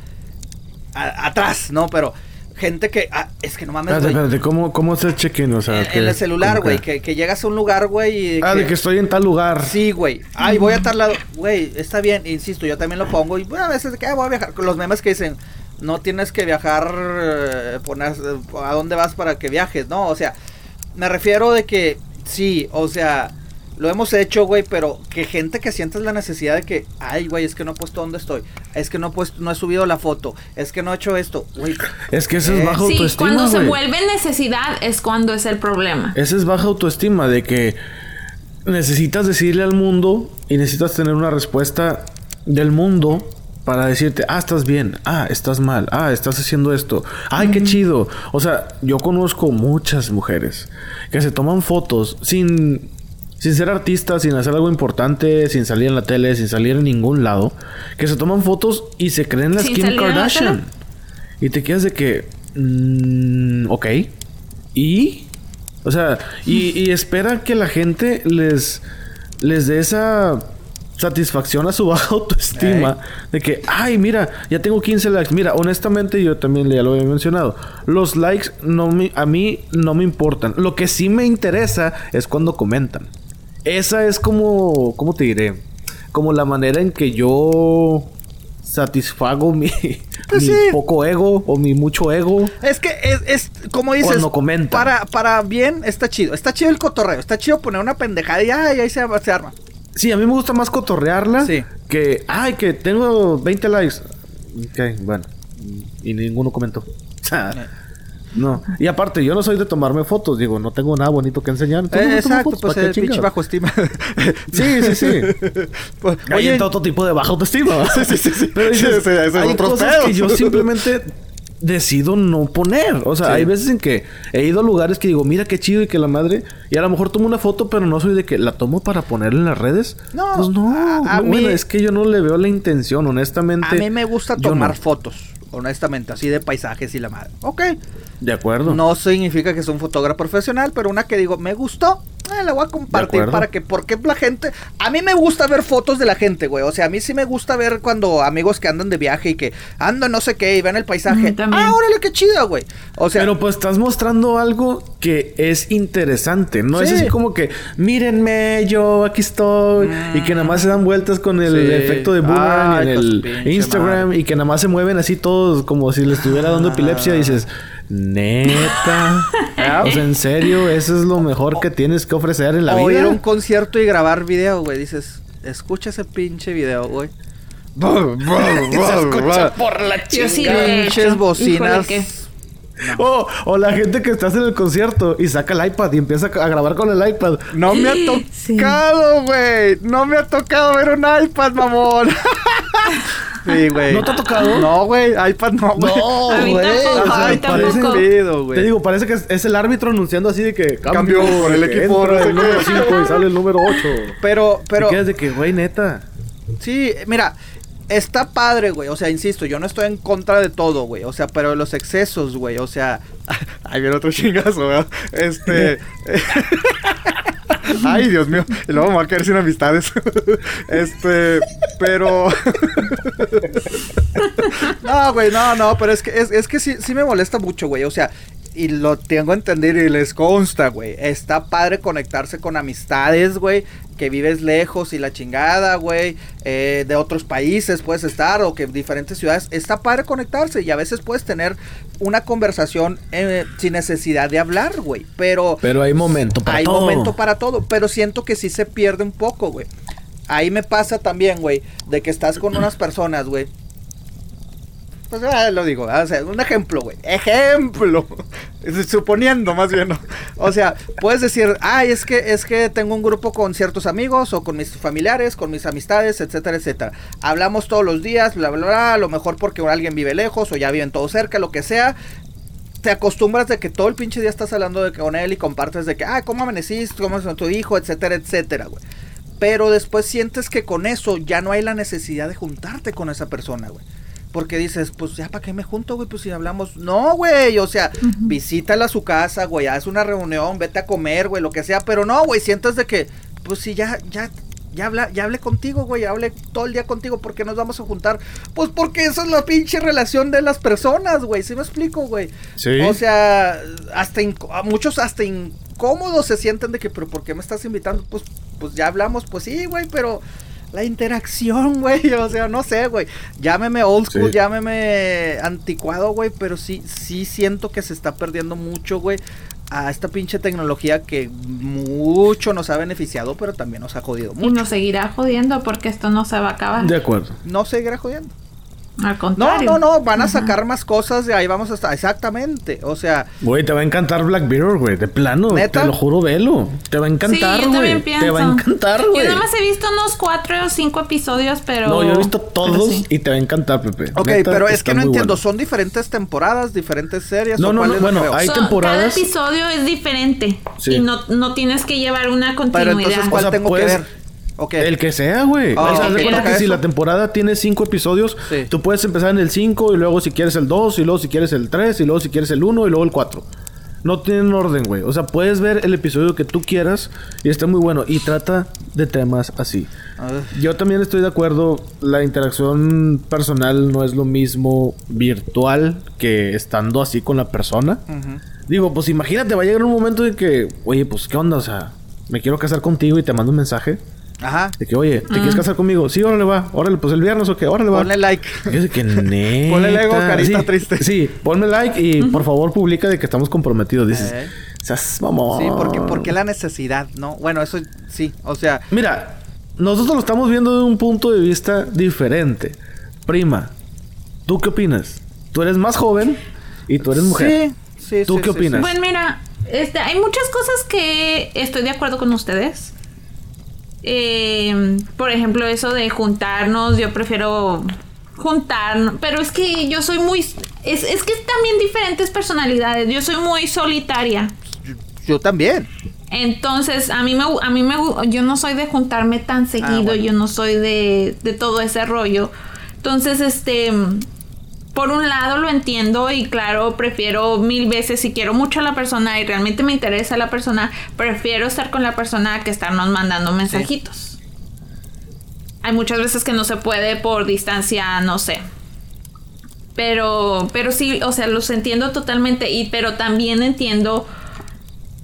a- atrás, ¿no? Pero gente que, ah, es que no mames, güey. espérate, ¿cómo, cómo es el check-in? O sea, En, que- en el celular, ¿cómo güey, que, que llegas a un lugar, güey, Ah, de que estoy en tal lugar. Sí, güey. Ay, voy a tal lado. Güey, está bien, insisto, yo también lo pongo. Y bueno, a veces que ah, voy a viajar. Con los memes que dicen, no tienes que viajar, eh, poner, eh, a dónde vas para que viajes, ¿no? O sea, me refiero de que sí, o sea, lo hemos hecho, güey, pero que gente que sientes la necesidad de que, ay, güey, es que no he puesto dónde estoy. Es que no he puesto, no he subido la foto. Es que no he hecho esto. Güey, Es que eso Eh, es baja Sí, autoestima. cuando se vuelve necesidad es cuando es el problema. Esa es baja autoestima de que necesitas decirle al mundo y necesitas tener una respuesta del mundo para decirte, ah, estás bien, ah, estás mal, ah, estás haciendo esto, ay, qué chido. O sea, yo conozco muchas mujeres que se toman fotos sin, sin ser artistas, sin hacer algo importante, sin salir en la tele, sin salir en ningún lado, que se toman fotos y se creen la Sin Kim la Kardashian. Y te quedas de que, mm, ok, ¿y? O sea, y, y espera que la gente les, les dé esa satisfacción a su baja autoestima. De que, ay, mira, ya tengo 15 likes. Mira, honestamente, yo también ya lo había mencionado. Los likes no me- a mí no me importan. Lo que sí me interesa es cuando comentan. Esa es como, ¿cómo te diré? Como la manera en que yo satisfago mi, Pues mi sí. poco ego o mi mucho ego. Es que es, es como dices. Cuando comentan. Para, para bien está chido. Está chido el cotorreo. Está chido poner una pendejada y ay, ahí se, se arma. Sí, a mí me gusta más cotorrearla Sí. que, ay, que tengo 20 likes. Ok, bueno. Y ninguno comentó. no. Y aparte, yo no soy de tomarme fotos. Digo, no tengo nada bonito que enseñar. Eh, exacto, fotos, pues ¿para qué el pinche bajo estima. Sí, sí, sí. Pues, Hay oye, entra otro tipo de baja autoestima. Sí, sí, sí, sí. Pero dices, Sí, sí, ese es hay otro cosas que yo simplemente decido no poner. O sea, Sí. hay veces en que he ido a lugares que digo, mira qué chido y que la madre... Y a lo mejor tomo una foto, pero no soy de que la tomo para ponerla en las redes. No, Pues no. a- a no, mí- Bueno, es que yo no le veo la intención, honestamente. a mí me gusta tomar no. fotos, honestamente, así de paisajes y la madre. Ok. De acuerdo. No significa que sea un fotógrafo profesional, pero una que digo, me gustó, eh, la voy a compartir para que, porque la gente, a mí me gusta ver fotos de la gente, güey. O sea, a mí sí me gusta ver cuando amigos que andan de viaje y que andan no sé qué y ven el paisaje. Mm, ah, órale, qué chido, güey. O sea, Pero pues estás mostrando algo que es interesante. No es Sí. así como que, mírenme, yo aquí estoy. Y que nada más se dan vueltas con el Sí. efecto de boomerang Ay, en el Instagram. madre. Y que nada más se mueven así todos como si les estuviera dando epilepsia. Y dices, neta. o sea, en serio, eso es lo mejor que tienes que ofrecer en la o vida. ir a un concierto y grabar video, güey. Dices, escucha ese pinche video, güey. Brr, brr. por la sí he Pinches bocinas. Híjole, que- O, o la gente que estás en el concierto y saca el iPad y empieza a grabar con el iPad. No me ha tocado, güey. No me ha tocado ver un iPad, mamón. sí, güey. ¿No te ha tocado? No, güey. iPad no, güey. No, güey. parece- güey. Te digo, parece que es, es el árbitro anunciando así de que cambio, Cambio por el equipo, entra el número qué. 5 y sale el número 8. Pero, pero, quedas de que, güey, neta. sí, mira, está padre, güey. O sea, insisto, yo no estoy en contra de todo, güey. O sea, pero los excesos, güey. O sea, ahí viene otro chingazo, ¿verdad? Este. Ay, Dios mío. Y luego me va a quedar sin amistades. este, pero. no, güey, no, no, pero es que, es, es que sí, sí me molesta mucho, güey. O sea, y lo tengo a entender y les consta, güey. Está padre conectarse con amistades, güey. Que vives lejos y la chingada, güey. eh, de otros países puedes estar o que diferentes ciudades. Está padre conectarse y a veces puedes tener una conversación eh, sin necesidad de hablar, güey. Pero Pero hay momento para hay todo. momento para todo, pero siento que sí se pierde un poco, güey. Ahí me pasa también, güey, de que estás con unas personas, güey. Pues ah, lo digo, o sea, un ejemplo, güey. Ejemplo. Suponiendo más bien, ¿no? O sea, puedes decir, ay, es que, es que tengo un grupo con ciertos amigos o con mis familiares, con mis amistades, etcétera, etcétera. Hablamos todos los días, bla, bla, bla, a lo mejor porque alguien vive lejos o ya viven todos cerca, lo que sea te acostumbras de que todo el pinche día estás hablando de con él y compartes de que, ah, ¿cómo amaneciste? ¿Cómo es tu hijo? Etcétera, etcétera, güey. Pero después sientes que con eso ya no hay la necesidad de juntarte con esa persona, güey. Porque dices, pues ya para qué me junto, güey, pues si hablamos. No, güey, o sea, visítala a su casa, güey, haz una reunión, vete a comer, güey, lo que sea. Pero no, güey, sientes de que, pues si ya, ya, ya, habla, ya hablé contigo, güey, hablé todo el día contigo, ¿por qué nos vamos a juntar? Pues porque esa es la pinche relación de las personas, güey, ¿sí me explico, güey? Sí. O sea, hasta muchos hasta incómodos se sienten de que, pero ¿por qué me estás invitando? Pues, pues ya hablamos, pues sí, güey, pero la interacción, güey. O sea, no sé, güey. Llámeme old school, llámeme anticuado, güey. Pero sí, sí siento que se está perdiendo mucho, güey. A esta pinche tecnología que mucho nos ha beneficiado, pero también nos ha jodido mucho. Y nos seguirá jodiendo porque esto no se va a acabar. De acuerdo. No seguirá jodiendo. Al contrario. No, no, no, van a sacar más cosas de ahí vamos a estar. Exactamente. O sea. Güey, te va a encantar Black Mirror, güey. De plano. Te lo juro, velo. Te va a encantar, güey. te va a encantar, güey. Yo nomás he visto unos cuatro o cinco episodios, pero. No, yo he visto todos y te va a encantar, Pepe. Ok, pero es que no entiendo. ¿Son diferentes temporadas, diferentes series? No, no, no. Bueno, hay temporadas. Cada episodio es diferente. Y no, no tienes que llevar una continuidad. Pero entonces, ¿cuál tengo que ver? El que sea, güey. Ah, o sea, que si la temporada tiene cinco episodios, tú puedes empezar en el 5 y luego si quieres el 2 y luego si quieres el 3 y luego si quieres el 1 y luego el 4. No tienen orden, güey. O sea, puedes ver el episodio que tú quieras y está muy bueno. Y trata de temas así. Yo también estoy de acuerdo. La interacción personal no es lo mismo virtual que estando así con la persona. Digo, pues imagínate, va a llegar un momento en que, oye, pues, ¿qué onda? O sea, me quiero casar contigo y te mando un mensaje. Ajá. De que, oye, ¿te quieres casar conmigo? Sí, órale va. Órale, pues el viernes o qué, órale va. Ponle like. Yo sé que neta. Ponle like carita triste. Sí, ponme like y por favor publica de que estamos comprometidos. Dices, eh. vamos. Sí, porque, porque la necesidad, ¿no? Bueno, eso sí, o sea. Mira, nosotros lo estamos viendo de un punto de vista diferente. Prima, ¿tú qué opinas? Tú eres más joven y tú eres mujer. Sí, sí, ¿Tú qué opinas? Bueno, mira, este, hay muchas cosas que estoy de acuerdo con ustedes. Eh, por ejemplo, eso de juntarnos, yo prefiero juntarnos, pero es que yo soy muy... Es, es que también diferentes personalidades, yo soy muy solitaria. Yo, también. Entonces, a mí me, a mí me, yo no soy de juntarme tan ah, seguido, yo no soy de, de todo ese rollo. Entonces, este, por un lado lo entiendo y claro, prefiero mil veces si quiero mucho a la persona y realmente me interesa la persona, prefiero estar con la persona que estarnos mandando mensajitos. Hay muchas veces que no se puede por distancia, no sé. Pero, pero sí, o sea, los entiendo totalmente y pero también entiendo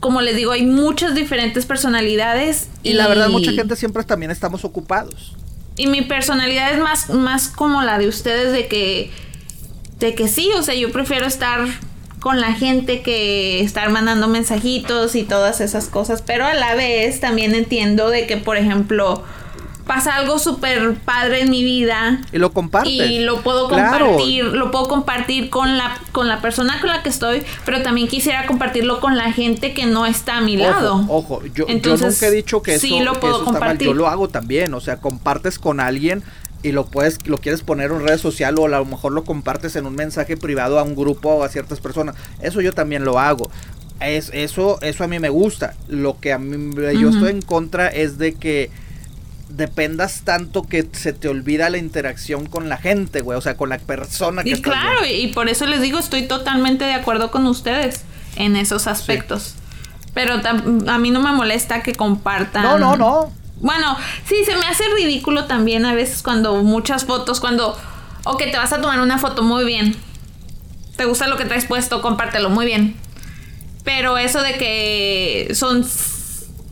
como les digo, hay muchas diferentes personalidades. Y, la verdad, mucha gente siempre también estamos ocupados. Y mi personalidad es más, más como la de ustedes, de que de que sí, o sea, yo prefiero estar con la gente que estar mandando mensajitos y todas esas cosas, pero a la vez también entiendo de que, por ejemplo, pasa algo súper padre en mi vida. Y lo compartes. Y lo puedo compartir, lo puedo compartir con la, con la persona con la que estoy, pero también quisiera compartirlo con la gente que no está a mi lado. Ojo, yo, Entonces, nunca he dicho que eso, lo puedo compartir. Yo lo hago también, o sea, compartes con alguien y lo puedes, lo quieres poner en red social o a lo mejor lo compartes en un mensaje privado a un grupo o a ciertas personas. Eso yo también lo hago. Es, eso, eso a mí me gusta. Lo que a mí yo estoy en contra es de que dependas tanto que se te olvida la interacción con la gente, güey, o sea, con la persona que Y claro, y por eso les digo, estoy totalmente de acuerdo con ustedes en esos aspectos. Pero a mí no me molesta que compartan. No, no, no. Bueno, sí, se me hace ridículo también a veces cuando muchas fotos, cuando, ok, te vas a tomar una foto muy bien. Te gusta lo que traes puesto, compártelo muy bien. Pero eso de que son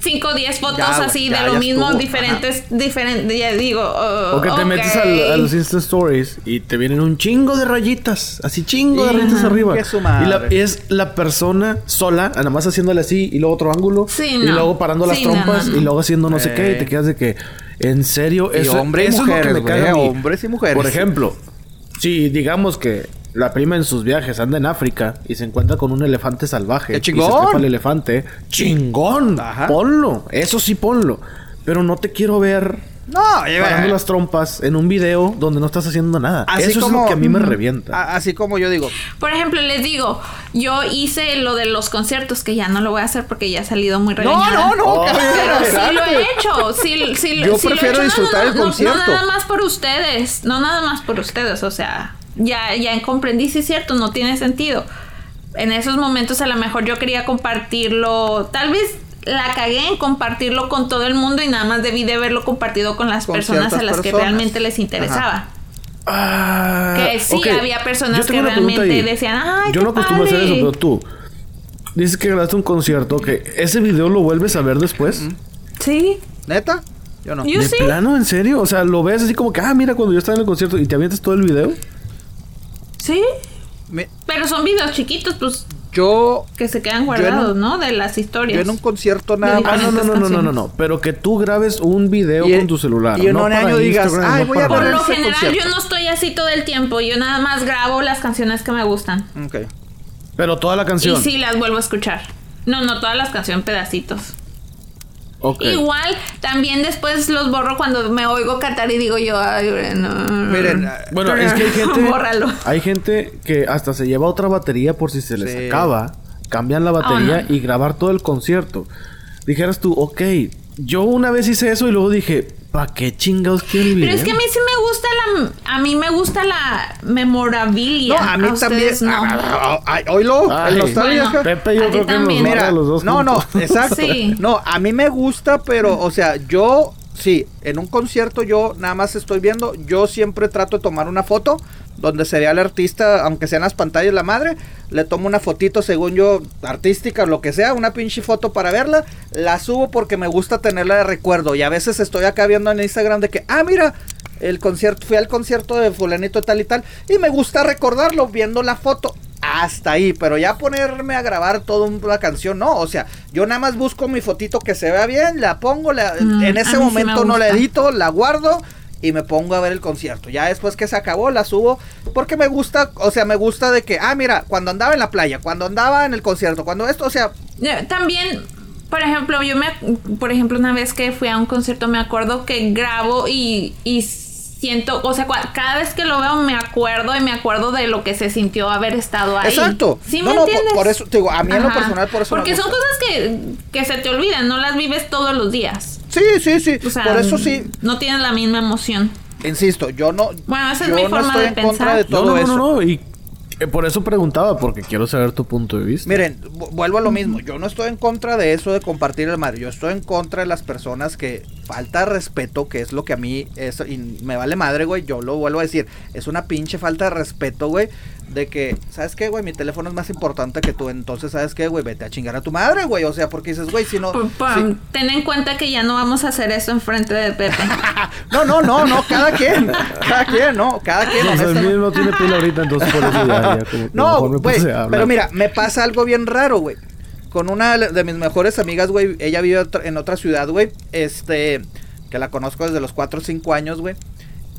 5 o 10 fotos así de lo mismo, diferentes, diferentes, ya digo. o que te metes a, los Insta Stories y te vienen un chingo de rayitas, así chingo de rayitas arriba. Y, es la persona sola, nada más haciéndole así y luego otro ángulo. y luego parando las trompas y luego haciendo no sé qué y te quedas de que, en serio, eso, hombre y mujeres, es lo que me cae Hombres y mujeres. Por ejemplo, si digamos que la prima en sus viajes anda en África y se encuentra con un elefante salvaje ¡Qué y chingón! se el elefante, chingón, Ajá. ponlo, eso sí ponlo. Pero no te quiero ver No, parando las trompas en un video donde no estás haciendo nada. Así eso como- es lo que a mí me Ujú. revienta. a- así como yo digo, Por ejemplo, les digo, yo hice lo de los conciertos, que ya no lo voy a hacer porque ya ha salido muy no, regañada. no, no, Oh. cabrón, Pero sí lo he hecho, sí, sí, Yo sí lo he prefiero hecho. No, disfrutar no, el no, no, concierto. No, nada más por ustedes, no nada más por ustedes, o sea, ya, ya comprendí, sí es cierto, no tiene sentido. En esos momentos a lo mejor yo quería compartirlo, tal vez la cagué en compartirlo con todo el mundo y nada más debí de haberlo compartido con las Con personas a las que realmente les interesaba. Ah, Que sí, ok. había personas que realmente decían, "Ay, Yo qué no acostumbro a hacer padre". eso, pero tú dices que grabaste un concierto, que ese video lo vuelves a ver después. Sí, ¿Neta? Yo no. Yo ¿De sí. plano? ¿En serio? O sea, lo ves así como que, ah, mira, cuando yo estaba en el concierto y te avientas todo el video. Sí, Me- pero son videos chiquitos, pues yo, que se quedan guardados, un- ¿no? De las historias. yo en un concierto nada más. Ah, no, no, no, no, no, no. Pero que tú grabes un video Y- con tu celular. y en no un año digas, Instagram, "Ay, no voy a Por lo ese general concierto. yo no estoy así todo el tiempo, yo nada más grabo las canciones que me gustan. Ok. Pero toda la canción. Y sí las vuelvo a escuchar. No, no todas las canciones, pedacitos. Ok. Igual, también después los borro cuando me oigo cantar y digo yo, ay, no. Miren, Bueno, es que hay gente. Bórralo. Hay gente que hasta se lleva otra batería por si se les Sí. acaba. Cambian la batería Ah, no. y grabar todo el concierto. Dijeras tú, ok, yo una vez hice eso y luego dije, ¿para qué chingados quiero el video? Pero es que a mí sí me gusta la... A mí me gusta la memorabilia. no, a mí también. ustedes no. Ah, ah, ah, oílo, Ay. el nostalgia. Bueno. Pepe, yo A creo que nos también. Mira, a los dos no, no, exacto. Sí. No, a mí me gusta, pero, o sea, yo, sí, en un concierto yo nada más estoy viendo, yo siempre trato de tomar una foto donde sería el artista, aunque sean las pantallas la madre, le tomo una fotito según yo, artística o lo que sea, una pinche foto para verla, la subo porque me gusta tenerla de recuerdo y a veces estoy acá viendo en Instagram de que, ah, mira, el concierto, fui al concierto de fulanito tal y tal y me gusta recordarlo viendo la foto. Hasta ahí, pero ya ponerme a grabar toda una canción, no, o sea, yo nada más busco mi fotito que se vea bien, la pongo, la- Mm, en ese sí momento me no la edito, la guardo y me pongo a ver el concierto. Ya después que se acabó, la subo porque me gusta, o sea, me gusta de que, ah, mira, cuando andaba en la playa, cuando andaba en el concierto, cuando esto, o sea, También, por ejemplo, yo me, por ejemplo, una vez que fui a un concierto me acuerdo que grabo y, y siento, o sea, cua- cada vez que lo veo me acuerdo y me acuerdo de lo que se sintió haber estado ahí. Exacto. ¿Sí No, me no, entiendes? por eso, te digo, a mí en lo personal, por eso me Porque son gusta. cosas que, que se te olvidan, no las vives todos los días. sí, sí, sí, O sea, por eso sí, No tienes la misma emoción. insisto, yo no, Bueno, esa es mi no forma estoy de en contra pensar. de No, todo no, no, eso. no, no, Y por eso preguntaba, porque quiero saber tu punto de vista. Miren, vu- vuelvo a lo mismo. Yo no estoy en contra de eso de compartir el mar. Yo estoy en contra de las personas que falta de respeto, que es lo que a mí es, y me vale madre, güey. Yo lo vuelvo a decir. Es una pinche falta de respeto, güey. De que, ¿sabes qué, güey? Mi teléfono es más importante que tú. Entonces, ¿sabes qué, güey? Vete a chingar a tu madre, güey. O sea, porque dices, güey, si no. Si- Ten en cuenta que ya no vamos a hacer eso enfrente de Pepe. No, no, no, no. Cada quien. Cada quien, no. Cada quien. O sea, el no tiene pila ahorita, entonces por eso ya, ya como que No, güey. Pero mira, me pasa algo bien raro, güey. Con una de mis mejores amigas, güey. Ella vive en otra ciudad, güey. Este. Que la conozco desde los 4 o 5 años, güey.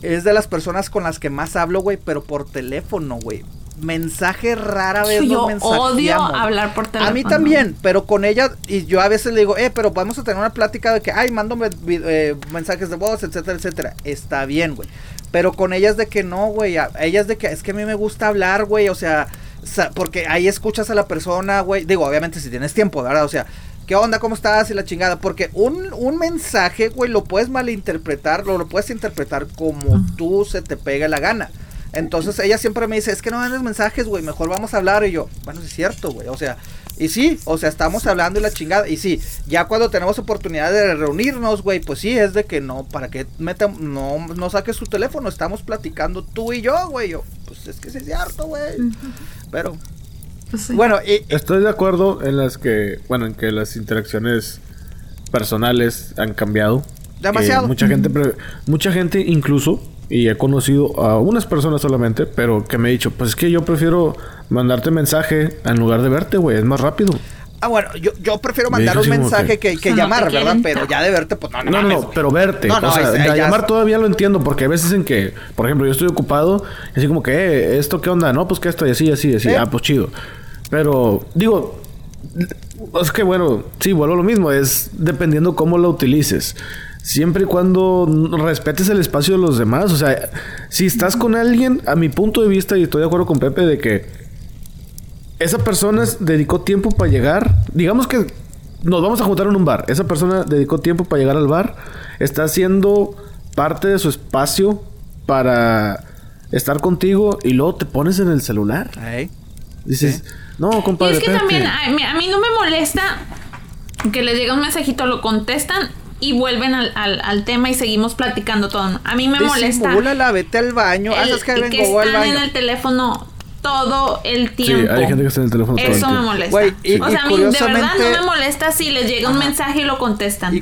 Es de las personas con las que más hablo, güey. Pero por teléfono, güey. Mensaje rara vez Yo nos odio hablar por teléfono. A mí también, pero con ella, y yo a veces le digo, eh, pero vamos a tener una plática de que, ay, mándame eh, mensajes de voz, etcétera, etcétera. Está bien, güey. Pero con ella es de que no, güey. Ella es de que, es que a mí me gusta hablar, güey. O sea, porque ahí escuchas a la persona, güey. Digo, obviamente si tienes tiempo, ¿verdad? O sea, ¿qué onda? ¿Cómo estás? Y la chingada. Porque un, un mensaje, güey, lo puedes malinterpretar, lo, lo puedes interpretar como tú se te pega la gana. Entonces ella siempre me dice, es que no mandes mensajes, güey, mejor vamos a hablar. Y yo, bueno, sí es cierto, güey. O sea, y sí, o sea, estamos hablando y la chingada. Y sí, ya cuando tenemos oportunidad de reunirnos, güey, pues sí, es de que no, para que meta, no, no saques tu teléfono, estamos platicando tú y yo, güey. Yo, pues es que sí es cierto, güey. Pero, Pues sí. bueno, y, Estoy de acuerdo en las que, bueno, en que las interacciones personales han cambiado. Demasiado. Que mucha gente, mucha gente incluso, y he conocido a unas personas solamente, pero que me ha dicho, pues es que yo prefiero mandarte mensaje en lugar de verte, güey, es más rápido. Ah, bueno, yo, yo prefiero mandar un mensaje que, que, llamar, ¿verdad? Pero ya de verte, pues no, no. No, no, pero verte. No, no, o sea, de llamar todavía lo entiendo, porque a veces en que, por ejemplo, yo estoy ocupado, y así como que, eh, ¿esto qué onda? No, pues que esto, y así, así, así. Ah, pues chido. Pero, digo, es que bueno, sí, vuelvo a lo mismo, es dependiendo cómo lo utilices. Siempre y cuando respetes el espacio de los demás. O sea, si estás con alguien, a mi punto de vista, y estoy de acuerdo con Pepe, de que esa persona dedicó tiempo para llegar. Digamos que nos vamos a juntar en un bar. Esa persona dedicó tiempo para llegar al bar. Está haciendo parte de su espacio para estar contigo y luego te pones en el celular. Dices, no, compadre. Y es que también a mí, no me molesta que les llegue un mensajito, lo contestan y vuelven al, al, tema y seguimos platicando todo. A mí me molesta. la vete al baño. El, que, que están en el teléfono todo el tiempo. Sí, hay gente que está en el teléfono todo Eso me molesta. o sea, a mí de verdad no me molesta si les llega un mensaje y lo contestan.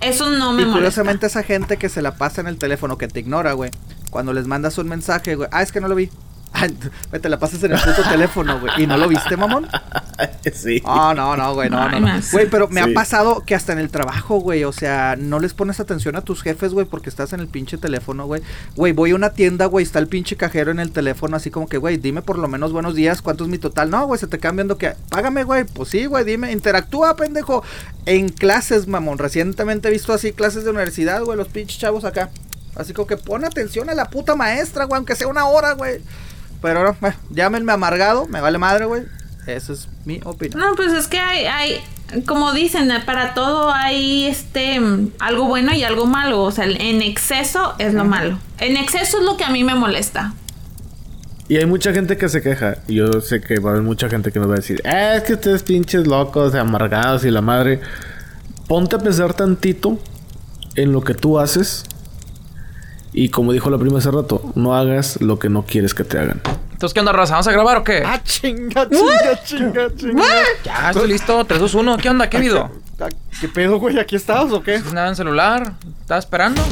Eso no me molesta. Y curiosamente esa gente que se la pasa en el teléfono, que te ignora, güey. Cuando les mandas un mensaje, güey. Ah, es que no lo vi. Te la pasas en el puto teléfono, güey. ¿Y no lo viste, mamón? sí. Oh, no, no, güey, no, no, Güey, pero me ha pasado que hasta en el trabajo, güey, o sea, no les pones atención a tus jefes, güey, porque estás en el pinche teléfono, güey. Güey, voy a una tienda, güey, está el pinche cajero en el teléfono, así como que, güey, dime por lo menos buenos días, ¿cuánto es mi total? No, güey, se te quedan viendo que, págame, güey. Pues sí, güey, dime, interactúa, pendejo. En clases, mamón, recientemente he visto así clases de universidad, güey, los pinches chavos acá. Así como que pon atención a la puta maestra, güey, aunque sea una hora, güey. Pero no, bueno, llámenme amargado, me vale madre, güey. Esa es mi opinión. No, pues es que hay, hay, como dicen, para todo hay este algo bueno y algo malo. O sea, en exceso es lo malo. En exceso es lo que a mí me molesta. Y hay mucha gente que se queja. Y yo sé que va a haber mucha gente que nos va a decir, eh, es que ustedes pinches locos, amargados y la madre. Ponte a pensar tantito en lo que tú haces y como dijo la prima hace rato, no hagas lo que no quieres que te hagan. Entonces, ¿qué onda, raza? ¿Vamos a grabar o qué? Ah, chinga, chinga, chinga, chinga. Ya, estoy listo. 3, 2, 1. ¿Qué onda? ¿Qué ha ¿Qué pedo, güey? ¿Aquí estabas o qué? Nada en celular. ¿Estás esperando?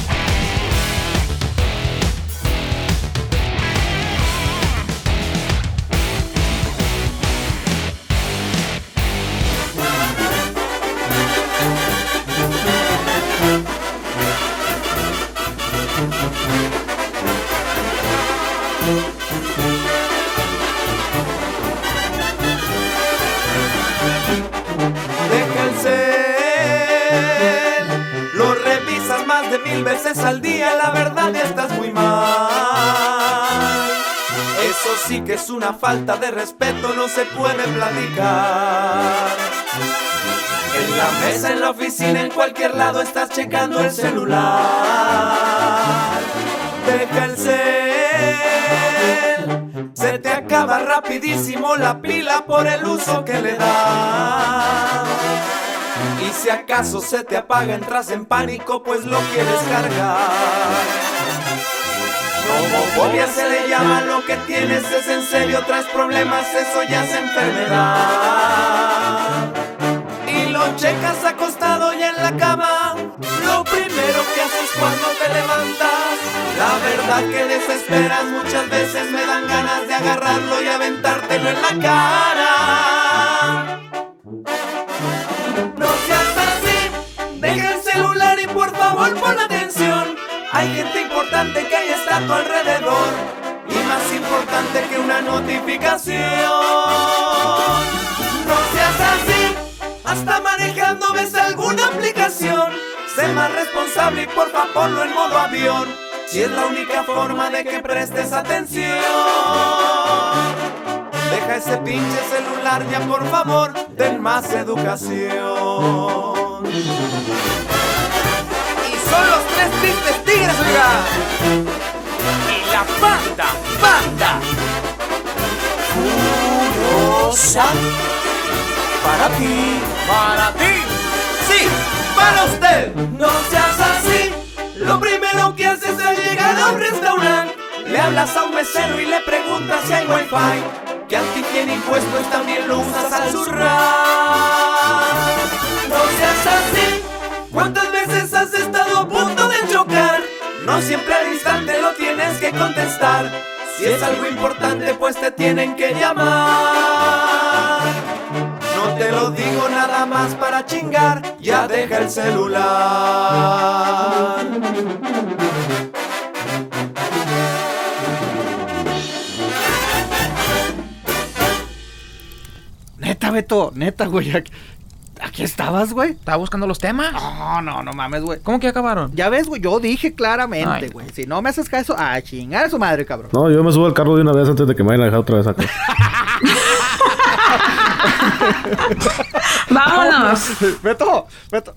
Veces al día, la verdad estás muy mal. Eso sí que es una falta de respeto, no se puede platicar. En la mesa, en la oficina, en cualquier lado estás checando el celular. Deja el cel, se te acaba rapidísimo la pila por el uso que le das. Y si acaso se te apaga, entras en pánico, pues lo quieres cargar. Homofobia se le llama lo que tienes, es en serio, traes problemas, eso ya es enfermedad. Y lo checas acostado y en la cama, lo primero que haces cuando te levantas. La verdad que desesperas, muchas veces me dan ganas de agarrarlo y aventártelo en la cara. Favor atención. Hay gente importante que ahí está a tu alrededor y más importante que una notificación. No seas así, hasta manejando ves alguna aplicación. Sé más responsable y por favor ponlo en modo avión. Si es la única forma de que prestes atención. Deja ese pinche celular ya por favor, ten más educación. Son los tres tristes tigres, oiga. Y la banda, banda. Furiosa. Para ti, para ti. Sí, para usted. No seas así. Lo primero que haces al llegar a un restaurante, le hablas a un mesero y le preguntas si hay wifi que antihigiénico pues también lo usas al zurrar. No seas así, ¿cuántas No siempre al instante lo tienes que contestar. Si es algo importante, pues te tienen que llamar. No te lo digo nada más para chingar, ya deja el celular. Neta, Beto, neta, güey. Aquí, estabas, güey. Estaba buscando los temas. No, no, no mames, güey. ¿Cómo que acabaron? Ya ves, güey, yo dije claramente, güey. Si no me haces caso, a chingar a su madre, cabrón. No, yo me subo al carro de una vez antes de que me vayan a dejar otra vez acá. Vámonos. Beto, Beto.